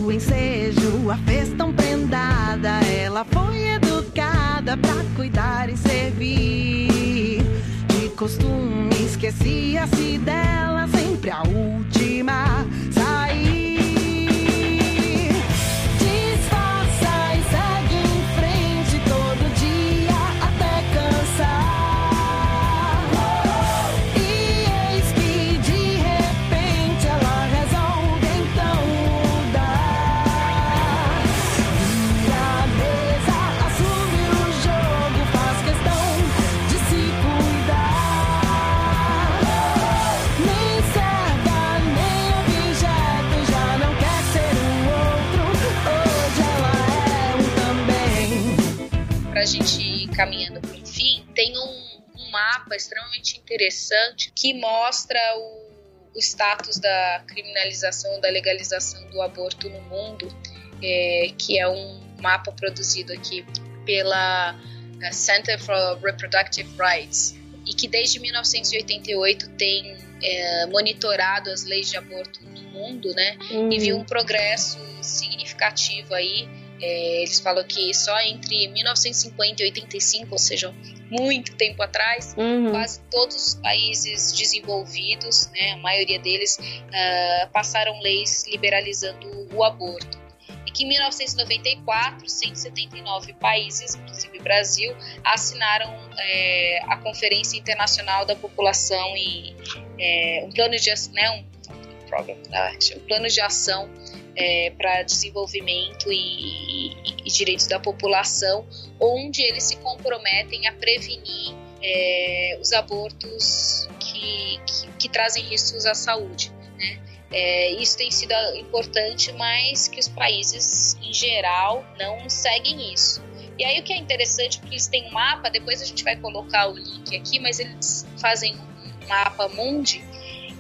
O ensejo a fez tão prendada, ela foi educada pra cuidar e servir. De costume esquecia-se dela, sempre a última Pra gente ir caminhando pro fim, tem um, um mapa extremamente interessante que mostra o, o status da criminalização, da legalização do aborto no mundo, é, que é um mapa produzido aqui pela eh, Center for Reproductive Rights e que desde 1988 tem é, monitorado as leis de aborto no mundo, né? e viu um progresso significativo aí. É, eles falam que só entre 1950 e 85, ou seja, muito tempo atrás, Uhum. quase todos os países desenvolvidos, né, a maioria deles, ah, passaram leis liberalizando o aborto. E que em 1994, 179 países, inclusive Brasil, assinaram é, a Conferência Internacional da População e é, um plano de ação, né, um, um plano de ação para desenvolvimento e, e- e direitos da população, onde eles se comprometem a prevenir é, os abortos que, que, que trazem riscos à saúde. Né? É, isso tem sido importante, mas que os países, em geral, não seguem isso. E aí o que é interessante, porque eles têm um mapa, depois a gente vai colocar o link aqui, mas eles fazem um mapa mundi,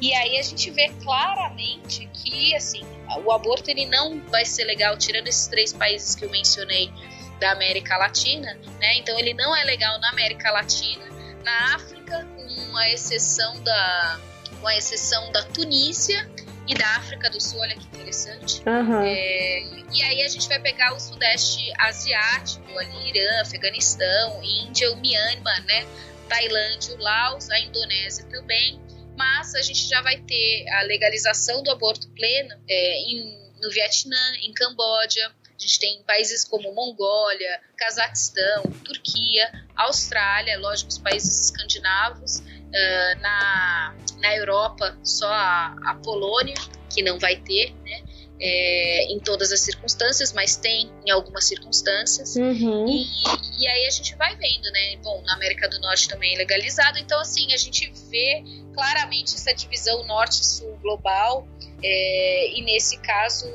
e aí a gente vê claramente que, assim, o aborto ele não vai ser legal, tirando esses três países que eu mencionei da América Latina, né? Então ele não é legal na América Latina, na África, com a exceção da, com a exceção da Tunísia e da África do Sul, olha que interessante. Aham. É, e aí a gente vai pegar o Sudeste Asiático, ali, Irã, Afeganistão, Índia, o Myanmar, né? Tailândia, o Laos, a Indonésia também. Mas a gente já vai ter a legalização do aborto pleno é, em- no Vietnã, em Camboja. A gente tem países como Mongólia, Cazaquistão, Turquia, Austrália, lógico, os países escandinavos. ah, na, na Europa, só a, a Polônia, que não vai ter, né? É, em todas as circunstâncias, mas tem em algumas circunstâncias. Uhum. E, e aí a gente vai vendo, né? Bom, na América do Norte também é legalizado, então assim, a gente vê claramente essa divisão norte-sul global, é, e nesse caso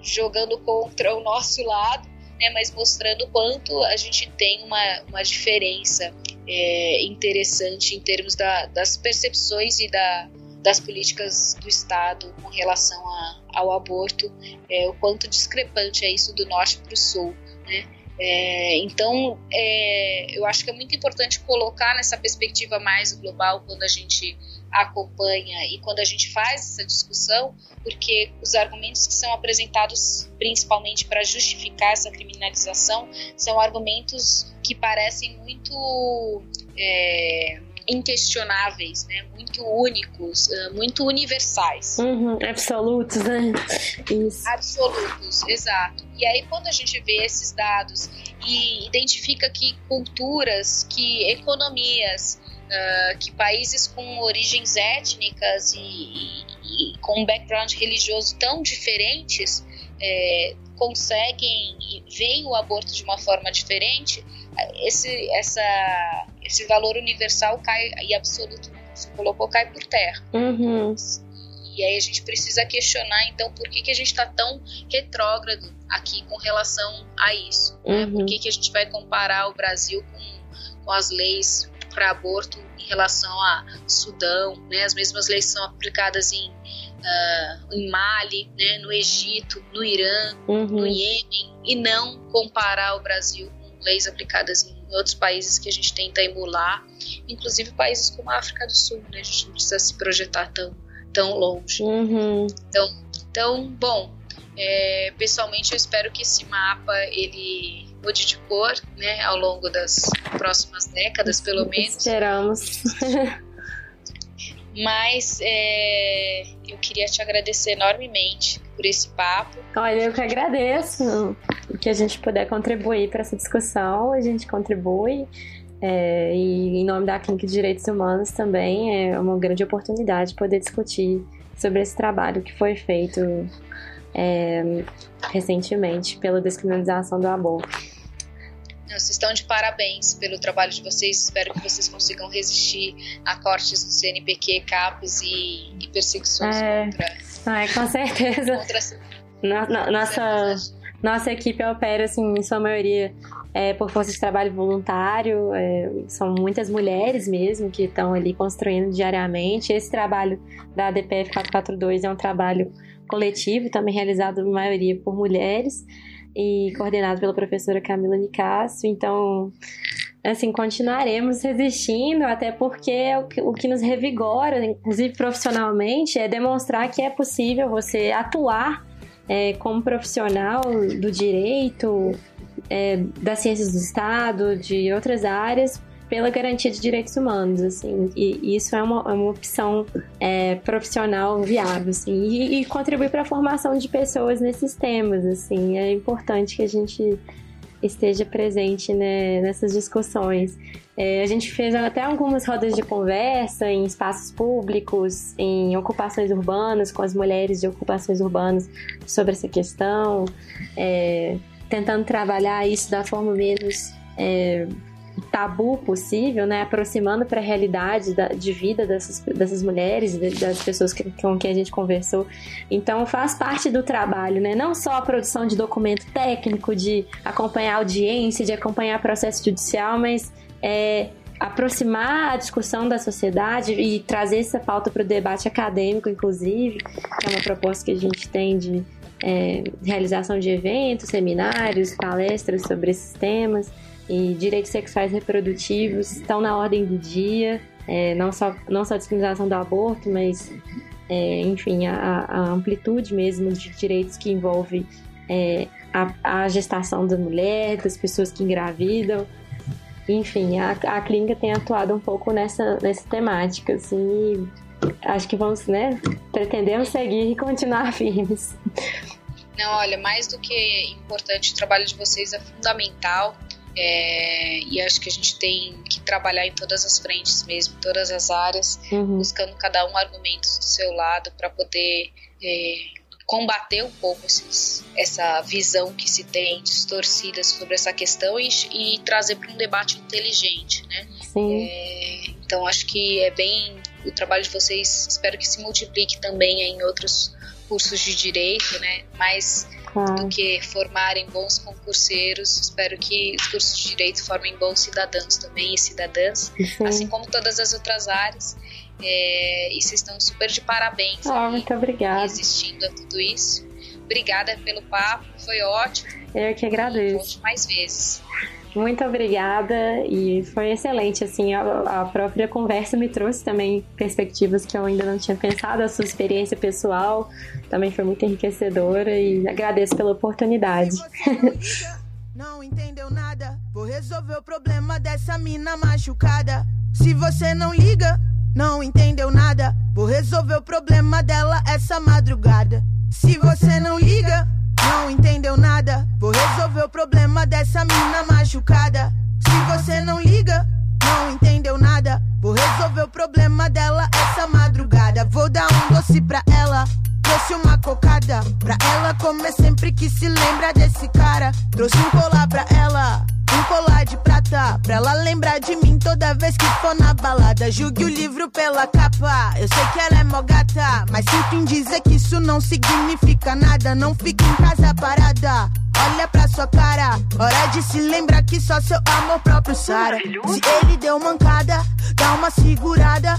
jogando contra o nosso lado, né? Mas mostrando o quanto a gente tem uma, uma diferença é, interessante em termos da- das percepções e da, das políticas do Estado com relação a- ao aborto, é, o quanto discrepante é isso do norte para o sul, né? É, então, é, eu acho que é muito importante colocar nessa perspectiva mais global quando a gente acompanha e quando a gente faz essa discussão, porque os argumentos que são apresentados principalmente para justificar essa criminalização são argumentos que parecem muito é, inquestionáveis, né? muito únicos, muito universais. Uhum. Absolutos, né? Isso. Absolutos, exato. E aí, quando a gente vê esses dados e identifica que culturas, que economias, ah, que países com origens étnicas e, e- e com um background religioso tão diferentes eh, conseguem e veem o aborto de uma forma diferente, esse, essa, esse valor universal cai e absoluto, você colocou, cai por terra. Uhum. E aí a gente precisa questionar, então, por que, que a gente está tão retrógrado aqui com relação a isso? né? Uhum. Por que, que a gente vai comparar o Brasil com, com as leis para aborto em relação a Sudão? Né? As mesmas leis são aplicadas em, ah, em Mali, né? no Egito, no Irã, no Uhum. Iêmen, e não comparar o Brasil com leis aplicadas em outros países que a gente tenta emular, inclusive países como a África do Sul, né? A gente não precisa se projetar tão, tão longe. Uhum. Então, então, bom, é, pessoalmente eu espero que esse mapa ele mude de cor, né, ao longo das próximas décadas, pelo menos. Esperamos. *laughs* Mas é, eu queria te agradecer enormemente por esse papo. Olha, eu que agradeço. O que a gente puder contribuir para essa discussão, a gente contribui. É, e em nome da Clínica de Direitos Humanos também é uma grande oportunidade poder discutir sobre esse trabalho que foi feito é, recentemente pela descriminalização do aborto. Vocês estão de parabéns pelo trabalho de vocês. Espero que vocês consigam resistir a cortes do CNPq, CAPES e, e perseguições É. contra, Ah, com certeza. nossa, nossa equipe opera, assim, em sua maioria, é, por força de trabalho voluntário. é, são muitas mulheres mesmo que estão ali construindo diariamente. Esse trabalho da DPF 442 é um trabalho coletivo, também realizado, na maioria, por mulheres e coordenado pela professora Camila Nicásio. Então, assim, continuaremos resistindo, até porque é o que, o que nos revigora, inclusive profissionalmente, é demonstrar que é possível você atuar é, como profissional do direito, é, das ciências do Estado, de outras áreas, pela garantia de direitos humanos, assim, e, isso é uma, é uma opção é, profissional viável, assim, e, e contribui para a formação de pessoas nesses temas, assim, é importante que a gente esteja presente né, nessas discussões. É, a gente fez até algumas rodas de conversa em espaços públicos, em ocupações urbanas, com as mulheres de ocupações urbanas sobre essa questão, é, tentando trabalhar isso da forma menos é, tabu possível, né, aproximando para a realidade da, de vida dessas, dessas mulheres, das pessoas que, com quem a gente conversou. Então faz parte do trabalho, né, não só a produção de documento técnico, de acompanhar audiência, de acompanhar processo judicial, mas é, aproximar a discussão da sociedade e trazer essa pauta para o debate acadêmico, inclusive, que é uma proposta que a gente tem de é, realização de eventos, seminários, palestras sobre esses temas e direitos sexuais reprodutivos estão na ordem do dia, é, não, só, não só a discriminação do aborto, mas, é, enfim, a, a amplitude mesmo de direitos que envolve é, a, a gestação da mulher, das pessoas que engravidam. Enfim, a, a clínica tem atuado um pouco nessa, nessa temática, assim, acho que vamos, né, pretendemos seguir e continuar *laughs* firmes. Não, olha, mais do que importante, o trabalho de vocês é fundamental. É, e acho que a gente tem que trabalhar em todas as frentes mesmo, em todas as áreas, Uhum. buscando cada um argumentos do seu lado para poder é, combater um pouco esses- essa visão que se tem distorcida sobre essa questão e, e trazer para um debate inteligente, né? Sim. É, então acho que é bem o trabalho de vocês espero que se multiplique também em outros cursos de direito, né? Mais Claro. do que formarem bons concurseiros, espero que os cursos de direito formem bons cidadãos também e cidadãs, Sim. assim como todas as outras áreas. É, e vocês estão super de parabéns Ah, aí, muito obrigada. resistindo a tudo isso. Obrigada pelo papo, foi ótimo. Eu que agradeço. Volte mais vezes. Muito obrigada e foi excelente, assim, a, a própria conversa me trouxe também perspectivas que eu ainda não tinha pensado, a sua experiência pessoal também foi muito enriquecedora e agradeço pela oportunidade. Não entendeu nada, vou resolver o problema dessa mina machucada. Se você não liga, não entendeu nada, vou resolver o problema dela essa madrugada. Se você não liga, não entendeu nada, vou resolver o problema dessa mina machucada. Se você não liga, não entendeu nada, vou resolver o problema dela essa madrugada. Vou dar um doce pra ela. Trouxe uma cocada pra ela comer sempre que se lembra desse cara. Trouxe um colar pra ela, um colar de prata. Pra ela lembrar de mim toda vez que for na balada. Julgue o livro pela capa. Eu sei que ela é mó gata, mas sinto em dizer que isso não significa nada. Não fique em casa parada. Olha pra sua cara, hora de se lembrar que só seu amor próprio Sara. Se ele deu mancada, dá uma segurada.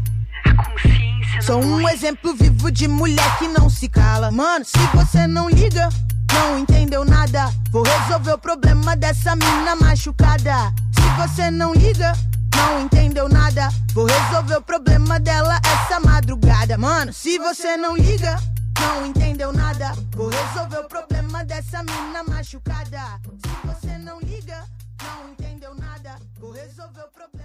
consciência. Sou um exemplo vivo de mulher que não se cala. Mano, se você não liga, não entendeu nada. Vou resolver o problema dessa mina machucada. Se você não liga, não entendeu nada. Vou resolver o problema dela essa madrugada. Mano, se você não liga, não entendeu nada. Vou resolver o problema dessa mina machucada. Se você não liga, não entendeu nada. Vou resolver o problema.